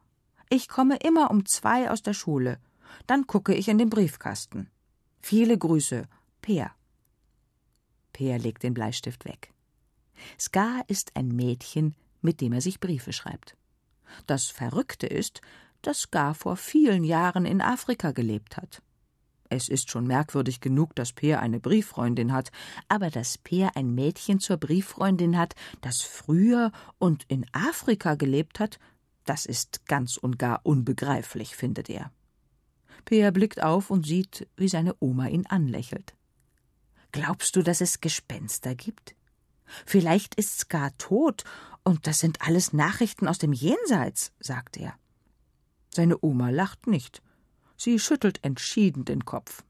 Ich komme immer um zwei aus der Schule. Dann gucke ich in den Briefkasten. Viele Grüße, Peer. Peer legt den Bleistift weg. Ska ist ein Mädchen, mit dem er sich Briefe schreibt. Das Verrückte ist, dass Gar vor vielen Jahren in Afrika gelebt hat. Es ist schon merkwürdig genug, dass Peer eine Brieffreundin hat, aber dass Peer ein Mädchen zur Brieffreundin hat, das früher und in Afrika gelebt hat, das ist ganz und gar unbegreiflich, findet er. Peer blickt auf und sieht, wie seine Oma ihn anlächelt. Glaubst du, dass es Gespenster gibt? Vielleicht ist Ska tot und das sind alles Nachrichten aus dem Jenseits, sagt er. Seine Oma lacht nicht. Sie schüttelt entschieden den Kopf.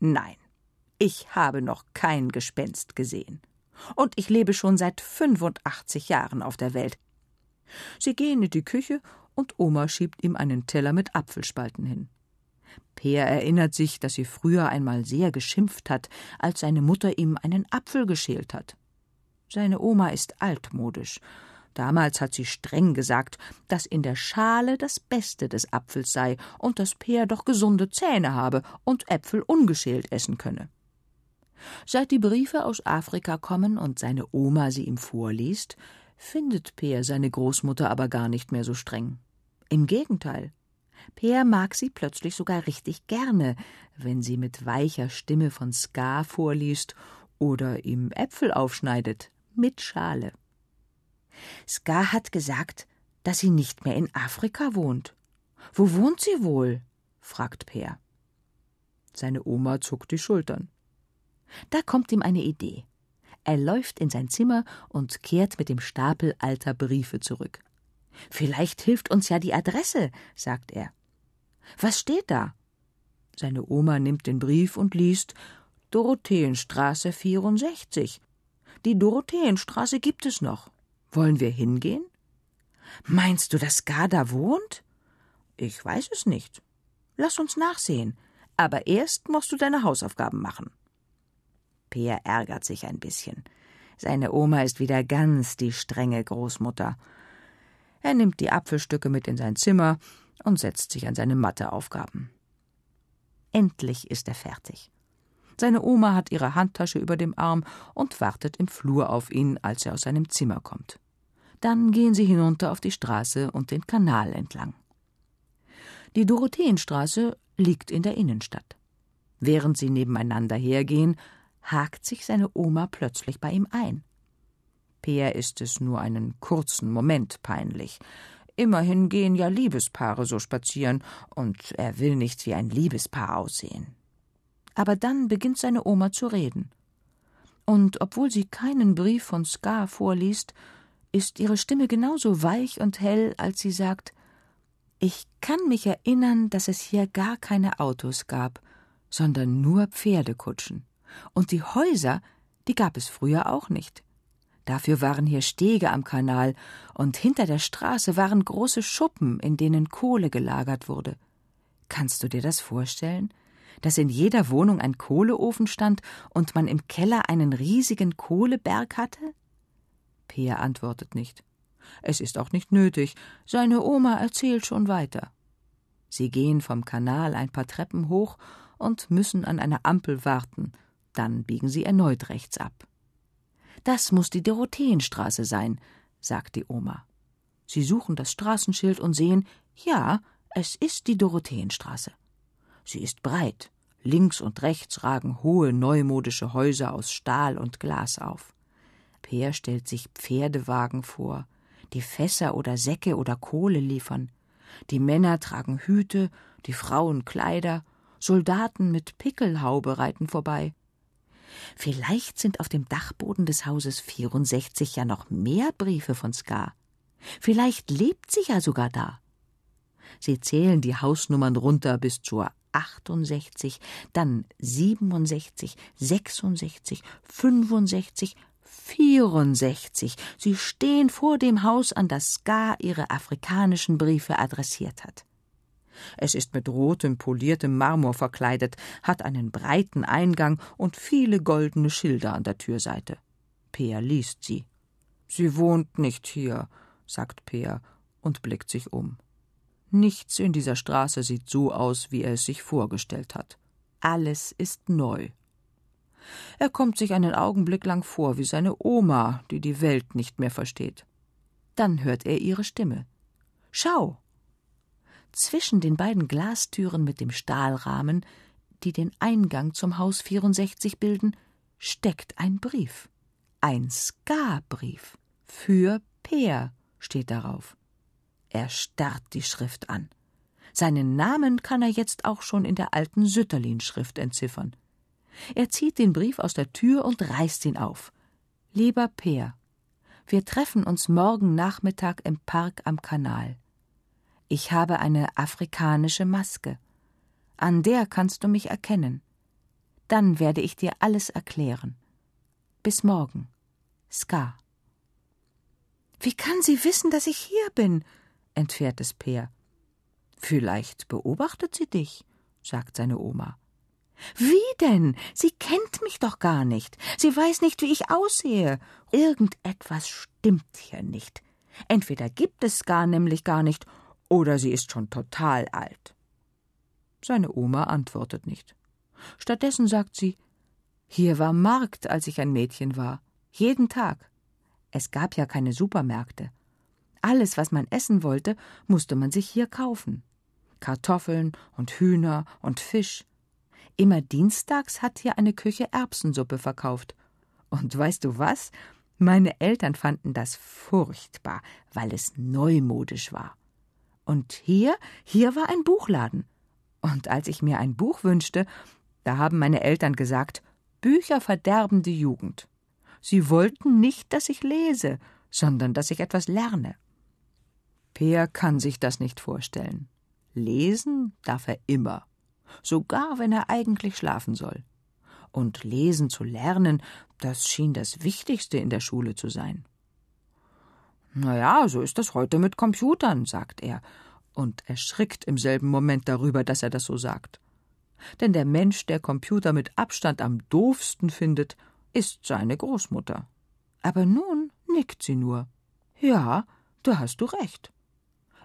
Nein, ich habe noch kein Gespenst gesehen. Und ich lebe schon seit 85 Jahren auf der Welt. Sie gehen in die Küche und Oma schiebt ihm einen Teller mit Apfelspalten hin. Peer erinnert sich, dass sie früher einmal sehr geschimpft hat, als seine Mutter ihm einen Apfel geschält hat. Seine Oma ist altmodisch Damals hat sie streng gesagt, dass in der Schale das Beste des Apfels sei und das Peer doch gesunde Zähne habe und Äpfel ungeschält essen könne. Seit die Briefe aus Afrika kommen und seine Oma sie ihm vorliest, findet Peer seine Großmutter aber gar nicht mehr so streng. Im Gegenteil. Peer mag sie plötzlich sogar richtig gerne, wenn sie mit weicher Stimme von Ska vorliest oder ihm Äpfel aufschneidet, mit Schale. Ska hat gesagt, dass sie nicht mehr in Afrika wohnt. Wo wohnt sie wohl? fragt Peer. Seine Oma zuckt die Schultern. Da kommt ihm eine Idee. Er läuft in sein Zimmer und kehrt mit dem Stapel alter Briefe zurück. Vielleicht hilft uns ja die Adresse, sagt er. Was steht da? Seine Oma nimmt den Brief und liest Dorotheenstraße 64. Die Dorotheenstraße gibt es noch. Wollen wir hingehen? Meinst du, dass Gar da wohnt? Ich weiß es nicht. Lass uns nachsehen. Aber erst musst du deine Hausaufgaben machen. Peer ärgert sich ein bisschen. Seine Oma ist wieder ganz die strenge Großmutter. Er nimmt die Apfelstücke mit in sein Zimmer und setzt sich an seine Matheaufgaben. Endlich ist er fertig. Seine Oma hat ihre Handtasche über dem Arm und wartet im Flur auf ihn, als er aus seinem Zimmer kommt. Dann gehen sie hinunter auf die Straße und den Kanal entlang. Die Dorotheenstraße liegt in der Innenstadt. Während sie nebeneinander hergehen, hakt sich seine Oma plötzlich bei ihm ein. Peer ist es nur einen kurzen Moment peinlich. Immerhin gehen ja Liebespaare so spazieren, und er will nicht wie ein Liebespaar aussehen. Aber dann beginnt seine Oma zu reden. Und obwohl sie keinen Brief von Ska vorliest, ist ihre Stimme genauso weich und hell, als sie sagt Ich kann mich erinnern, dass es hier gar keine Autos gab, sondern nur Pferdekutschen. Und die Häuser, die gab es früher auch nicht. Dafür waren hier Stege am Kanal, und hinter der Straße waren große Schuppen, in denen Kohle gelagert wurde. Kannst du dir das vorstellen? Dass in jeder Wohnung ein Kohleofen stand und man im Keller einen riesigen Kohleberg hatte? Peer antwortet nicht. Es ist auch nicht nötig, seine Oma erzählt schon weiter. Sie gehen vom Kanal ein paar Treppen hoch und müssen an einer Ampel warten, dann biegen sie erneut rechts ab. Das muss die Dorotheenstraße sein, sagt die Oma. Sie suchen das Straßenschild und sehen, ja, es ist die Dorotheenstraße. Sie ist breit. Links und rechts ragen hohe neumodische Häuser aus Stahl und Glas auf. Peer stellt sich Pferdewagen vor, die Fässer oder Säcke oder Kohle liefern. Die Männer tragen Hüte, die Frauen Kleider, Soldaten mit Pickelhaube reiten vorbei. Vielleicht sind auf dem Dachboden des Hauses 64 ja noch mehr Briefe von Ska. Vielleicht lebt sie ja sogar da. Sie zählen die Hausnummern runter bis zur 68, dann 67, 66, 65, 64. Sie stehen vor dem Haus, an das Ska ihre afrikanischen Briefe adressiert hat. Es ist mit rotem, poliertem Marmor verkleidet, hat einen breiten Eingang und viele goldene Schilder an der Türseite. Peer liest sie. Sie wohnt nicht hier, sagt Peer und blickt sich um. Nichts in dieser Straße sieht so aus, wie er es sich vorgestellt hat. Alles ist neu. Er kommt sich einen Augenblick lang vor wie seine Oma, die die Welt nicht mehr versteht. Dann hört er ihre Stimme. Schau, zwischen den beiden Glastüren mit dem Stahlrahmen, die den Eingang zum Haus 64 bilden, steckt ein Brief. Ein Ska-Brief. Für Peer steht darauf. Er starrt die Schrift an. Seinen Namen kann er jetzt auch schon in der alten Sütterlin-Schrift entziffern. Er zieht den Brief aus der Tür und reißt ihn auf. Lieber Peer, wir treffen uns morgen Nachmittag im Park am Kanal. Ich habe eine afrikanische Maske. An der kannst du mich erkennen. Dann werde ich dir alles erklären. Bis morgen. Ska. Wie kann sie wissen, dass ich hier bin? Entfährt es Peer. Vielleicht beobachtet sie dich, sagt seine Oma. Wie denn? Sie kennt mich doch gar nicht. Sie weiß nicht, wie ich aussehe. Irgendetwas stimmt hier nicht. Entweder gibt es gar nämlich gar nicht, oder sie ist schon total alt. Seine Oma antwortet nicht. Stattdessen sagt sie Hier war Markt, als ich ein Mädchen war. Jeden Tag. Es gab ja keine Supermärkte. Alles, was man essen wollte, musste man sich hier kaufen. Kartoffeln und Hühner und Fisch. Immer dienstags hat hier eine Küche Erbsensuppe verkauft. Und weißt du was? Meine Eltern fanden das furchtbar, weil es neumodisch war. Und hier, hier war ein Buchladen. Und als ich mir ein Buch wünschte, da haben meine Eltern gesagt, Bücher verderben die Jugend. Sie wollten nicht, dass ich lese, sondern dass ich etwas lerne. Peer kann sich das nicht vorstellen. Lesen darf er immer, sogar wenn er eigentlich schlafen soll. Und lesen zu lernen, das schien das Wichtigste in der Schule zu sein. Na ja, so ist das heute mit Computern, sagt er und erschrickt im selben Moment darüber, dass er das so sagt. Denn der Mensch, der Computer mit Abstand am doofsten findet, ist seine Großmutter. Aber nun nickt sie nur. Ja, da hast du recht.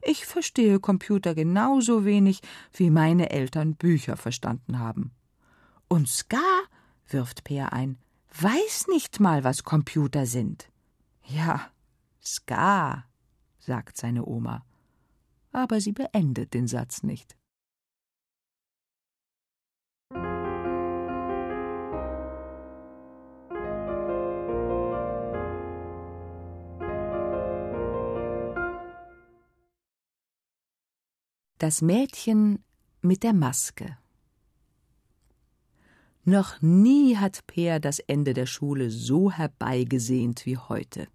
Ich verstehe Computer genauso wenig, wie meine Eltern Bücher verstanden haben. Und Ska, wirft Peer ein, weiß nicht mal, was Computer sind. Ja, Ska, sagt seine Oma. Aber sie beendet den Satz nicht. Das Mädchen mit der Maske. Noch nie hat Peer das Ende der Schule so herbeigesehnt wie heute.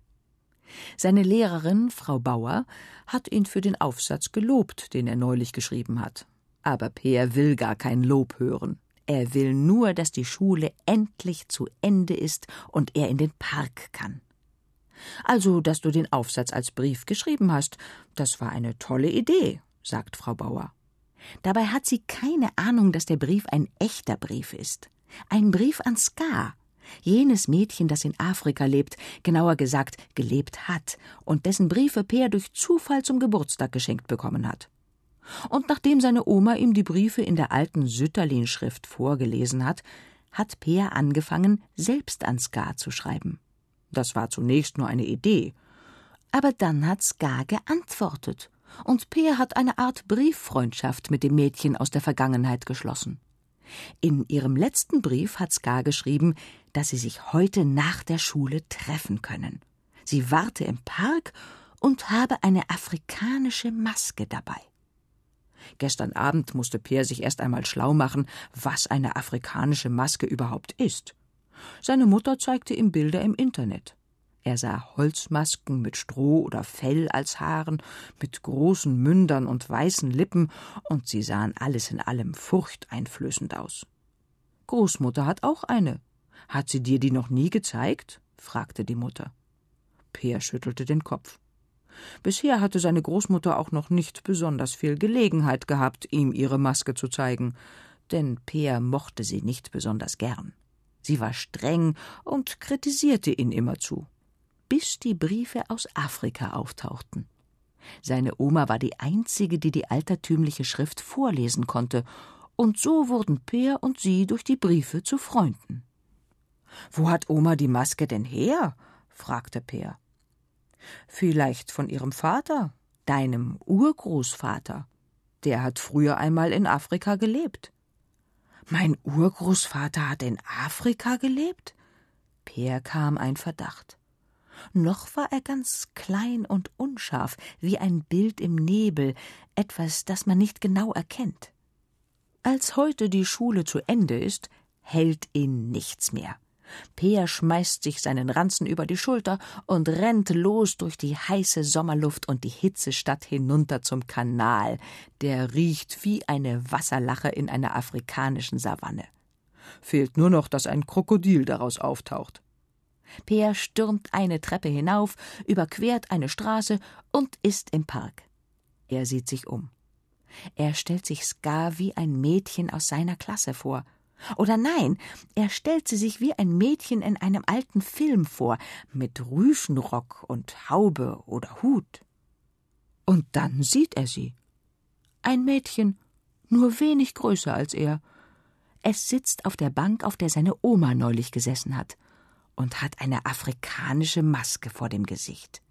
Seine Lehrerin, Frau Bauer, hat ihn für den Aufsatz gelobt, den er neulich geschrieben hat. Aber Peer will gar kein Lob hören. Er will nur, dass die Schule endlich zu Ende ist und er in den Park kann. Also, dass du den Aufsatz als Brief geschrieben hast, das war eine tolle Idee, sagt Frau Bauer. Dabei hat sie keine Ahnung, dass der Brief ein echter Brief ist. Ein Brief an Ska, jenes Mädchen, das in Afrika lebt, genauer gesagt gelebt hat, und dessen Briefe Peer durch Zufall zum Geburtstag geschenkt bekommen hat. Und nachdem seine Oma ihm die Briefe in der alten Sütterlin-Schrift vorgelesen hat, hat Peer angefangen, selbst an Ska zu schreiben. Das war zunächst nur eine Idee. Aber dann hat Ska geantwortet und Peer hat eine Art Brieffreundschaft mit dem Mädchen aus der Vergangenheit geschlossen. In ihrem letzten Brief hat Ska geschrieben, dass sie sich heute nach der Schule treffen können. Sie warte im Park und habe eine afrikanische Maske dabei. Gestern Abend musste Peer sich erst einmal schlau machen, was eine afrikanische Maske überhaupt ist. Seine Mutter zeigte ihm Bilder im Internet. Er sah Holzmasken mit Stroh oder Fell als Haaren, mit großen Mündern und weißen Lippen, und sie sahen alles in allem furchteinflößend aus. Großmutter hat auch eine. Hat sie dir die noch nie gezeigt? fragte die Mutter. Peer schüttelte den Kopf. Bisher hatte seine Großmutter auch noch nicht besonders viel Gelegenheit gehabt, ihm ihre Maske zu zeigen, denn Peer mochte sie nicht besonders gern. Sie war streng und kritisierte ihn immerzu bis die Briefe aus Afrika auftauchten. Seine Oma war die einzige, die die altertümliche Schrift vorlesen konnte, und so wurden Peer und sie durch die Briefe zu Freunden. Wo hat Oma die Maske denn her? fragte Peer. Vielleicht von ihrem Vater, deinem Urgroßvater. Der hat früher einmal in Afrika gelebt. Mein Urgroßvater hat in Afrika gelebt? Peer kam ein Verdacht noch war er ganz klein und unscharf, wie ein Bild im Nebel, etwas, das man nicht genau erkennt. Als heute die Schule zu Ende ist, hält ihn nichts mehr. Peer schmeißt sich seinen Ranzen über die Schulter und rennt los durch die heiße Sommerluft und die Hitzestadt hinunter zum Kanal, der riecht wie eine Wasserlache in einer afrikanischen Savanne. Fehlt nur noch, dass ein Krokodil daraus auftaucht. Peer stürmt eine Treppe hinauf, überquert eine Straße und ist im Park. Er sieht sich um. Er stellt sich Ska wie ein Mädchen aus seiner Klasse vor. Oder nein, er stellt sie sich wie ein Mädchen in einem alten Film vor, mit Rüschenrock und Haube oder Hut. Und dann sieht er sie. Ein Mädchen, nur wenig größer als er. Es sitzt auf der Bank, auf der seine Oma neulich gesessen hat und hat eine afrikanische Maske vor dem Gesicht.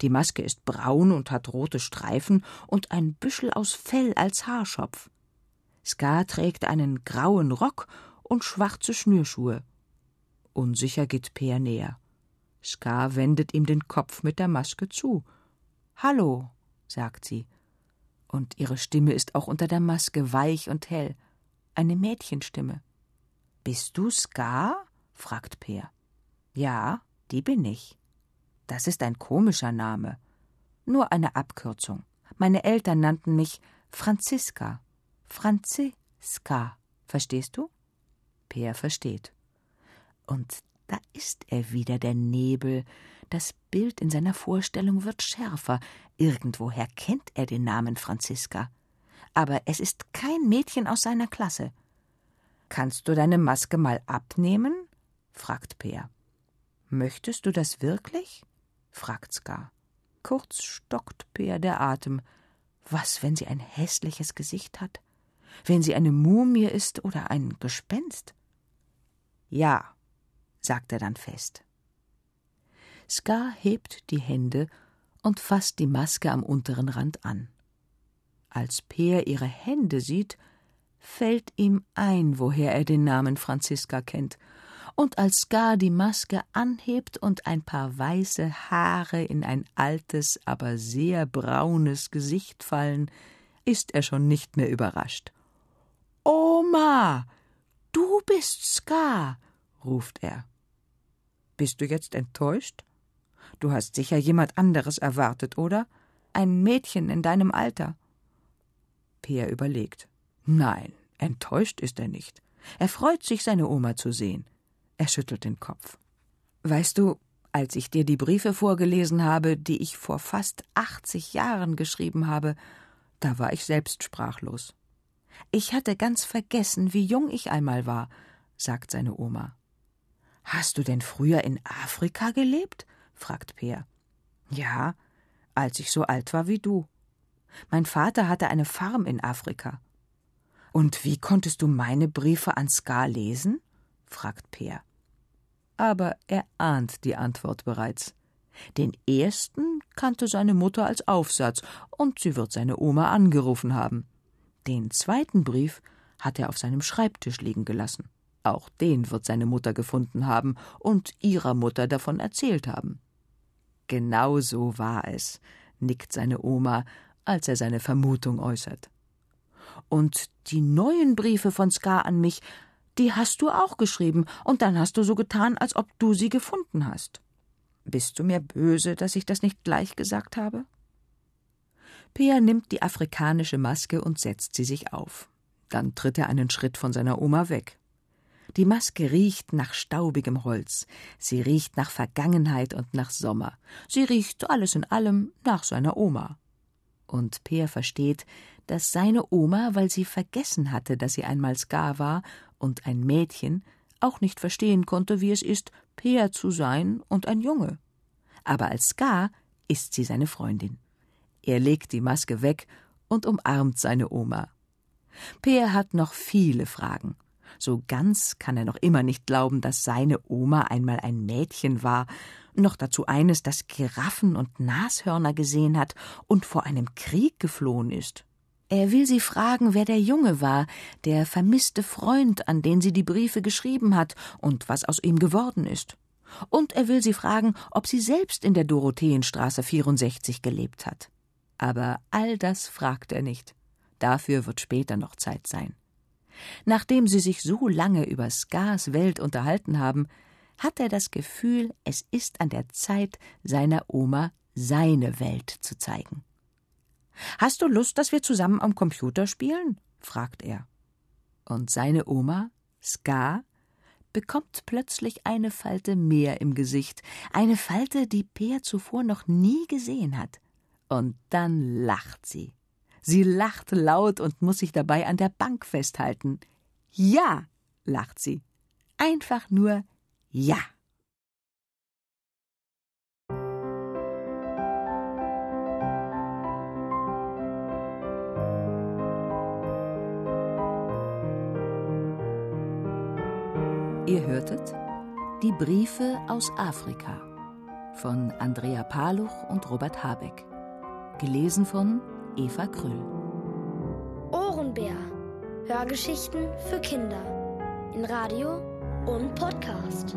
Die Maske ist braun und hat rote Streifen und ein Büschel aus Fell als Haarschopf. Ska trägt einen grauen Rock und schwarze Schnürschuhe. Unsicher geht Peer näher. Ska wendet ihm den Kopf mit der Maske zu. Hallo, sagt sie. Und ihre Stimme ist auch unter der Maske weich und hell. Eine Mädchenstimme. Bist du Ska? fragt Peer. Ja, die bin ich. Das ist ein komischer Name. Nur eine Abkürzung. Meine Eltern nannten mich Franziska. Franziska. Verstehst du? Peer versteht. Und da ist er wieder, der Nebel. Das Bild in seiner Vorstellung wird schärfer. Irgendwoher kennt er den Namen Franziska. Aber es ist kein Mädchen aus seiner Klasse. Kannst du deine Maske mal abnehmen? fragt Peer. Möchtest du das wirklich? fragt Ska. Kurz stockt Peer der Atem. Was, wenn sie ein hässliches Gesicht hat? Wenn sie eine Mumie ist oder ein Gespenst? Ja, sagt er dann fest. Ska hebt die Hände und fasst die Maske am unteren Rand an. Als Peer ihre Hände sieht, fällt ihm ein, woher er den Namen Franziska kennt, und als Ska die Maske anhebt und ein paar weiße Haare in ein altes, aber sehr braunes Gesicht fallen, ist er schon nicht mehr überrascht. Oma, du bist Ska, ruft er. Bist du jetzt enttäuscht? Du hast sicher jemand anderes erwartet, oder? Ein Mädchen in deinem Alter. Peer überlegt. Nein, enttäuscht ist er nicht. Er freut sich, seine Oma zu sehen. Er schüttelt den Kopf. Weißt du, als ich dir die Briefe vorgelesen habe, die ich vor fast 80 Jahren geschrieben habe, da war ich selbst sprachlos. Ich hatte ganz vergessen, wie jung ich einmal war, sagt seine Oma. Hast du denn früher in Afrika gelebt? fragt Peer. Ja, als ich so alt war wie du. Mein Vater hatte eine Farm in Afrika. Und wie konntest du meine Briefe an Ska lesen? Fragt Peer. Aber er ahnt die Antwort bereits. Den ersten kannte seine Mutter als Aufsatz, und sie wird seine Oma angerufen haben. Den zweiten Brief hat er auf seinem Schreibtisch liegen gelassen. Auch den wird seine Mutter gefunden haben und ihrer Mutter davon erzählt haben. Genau so war es, nickt seine Oma, als er seine Vermutung äußert. Und die neuen Briefe von Ska an mich, die hast du auch geschrieben, und dann hast du so getan, als ob du sie gefunden hast. Bist du mir böse, dass ich das nicht gleich gesagt habe? Peer nimmt die afrikanische Maske und setzt sie sich auf. Dann tritt er einen Schritt von seiner Oma weg. Die Maske riecht nach staubigem Holz, sie riecht nach Vergangenheit und nach Sommer, sie riecht alles in allem nach seiner Oma. Und Peer versteht, dass seine Oma, weil sie vergessen hatte, dass sie einmal Ska war und ein Mädchen, auch nicht verstehen konnte, wie es ist, Peer zu sein und ein Junge. Aber als Ska ist sie seine Freundin. Er legt die Maske weg und umarmt seine Oma. Peer hat noch viele Fragen. So ganz kann er noch immer nicht glauben, dass seine Oma einmal ein Mädchen war, noch dazu eines, das Giraffen und Nashörner gesehen hat und vor einem Krieg geflohen ist. Er will sie fragen, wer der Junge war, der vermisste Freund, an den sie die Briefe geschrieben hat und was aus ihm geworden ist. Und er will sie fragen, ob sie selbst in der Dorotheenstraße 64 gelebt hat. Aber all das fragt er nicht. Dafür wird später noch Zeit sein. Nachdem sie sich so lange über Skars Welt unterhalten haben, hat er das Gefühl, es ist an der Zeit, seiner Oma seine Welt zu zeigen. Hast du Lust, dass wir zusammen am Computer spielen? fragt er. Und seine Oma, Ska, bekommt plötzlich eine Falte mehr im Gesicht, eine Falte, die Peer zuvor noch nie gesehen hat. Und dann lacht sie. Sie lacht laut und muss sich dabei an der Bank festhalten. Ja, lacht sie. Einfach nur ja. Die Briefe aus Afrika von Andrea Paluch und Robert Habeck. Gelesen von Eva Krüll. Ohrenbär. Hörgeschichten für Kinder. In Radio und Podcast.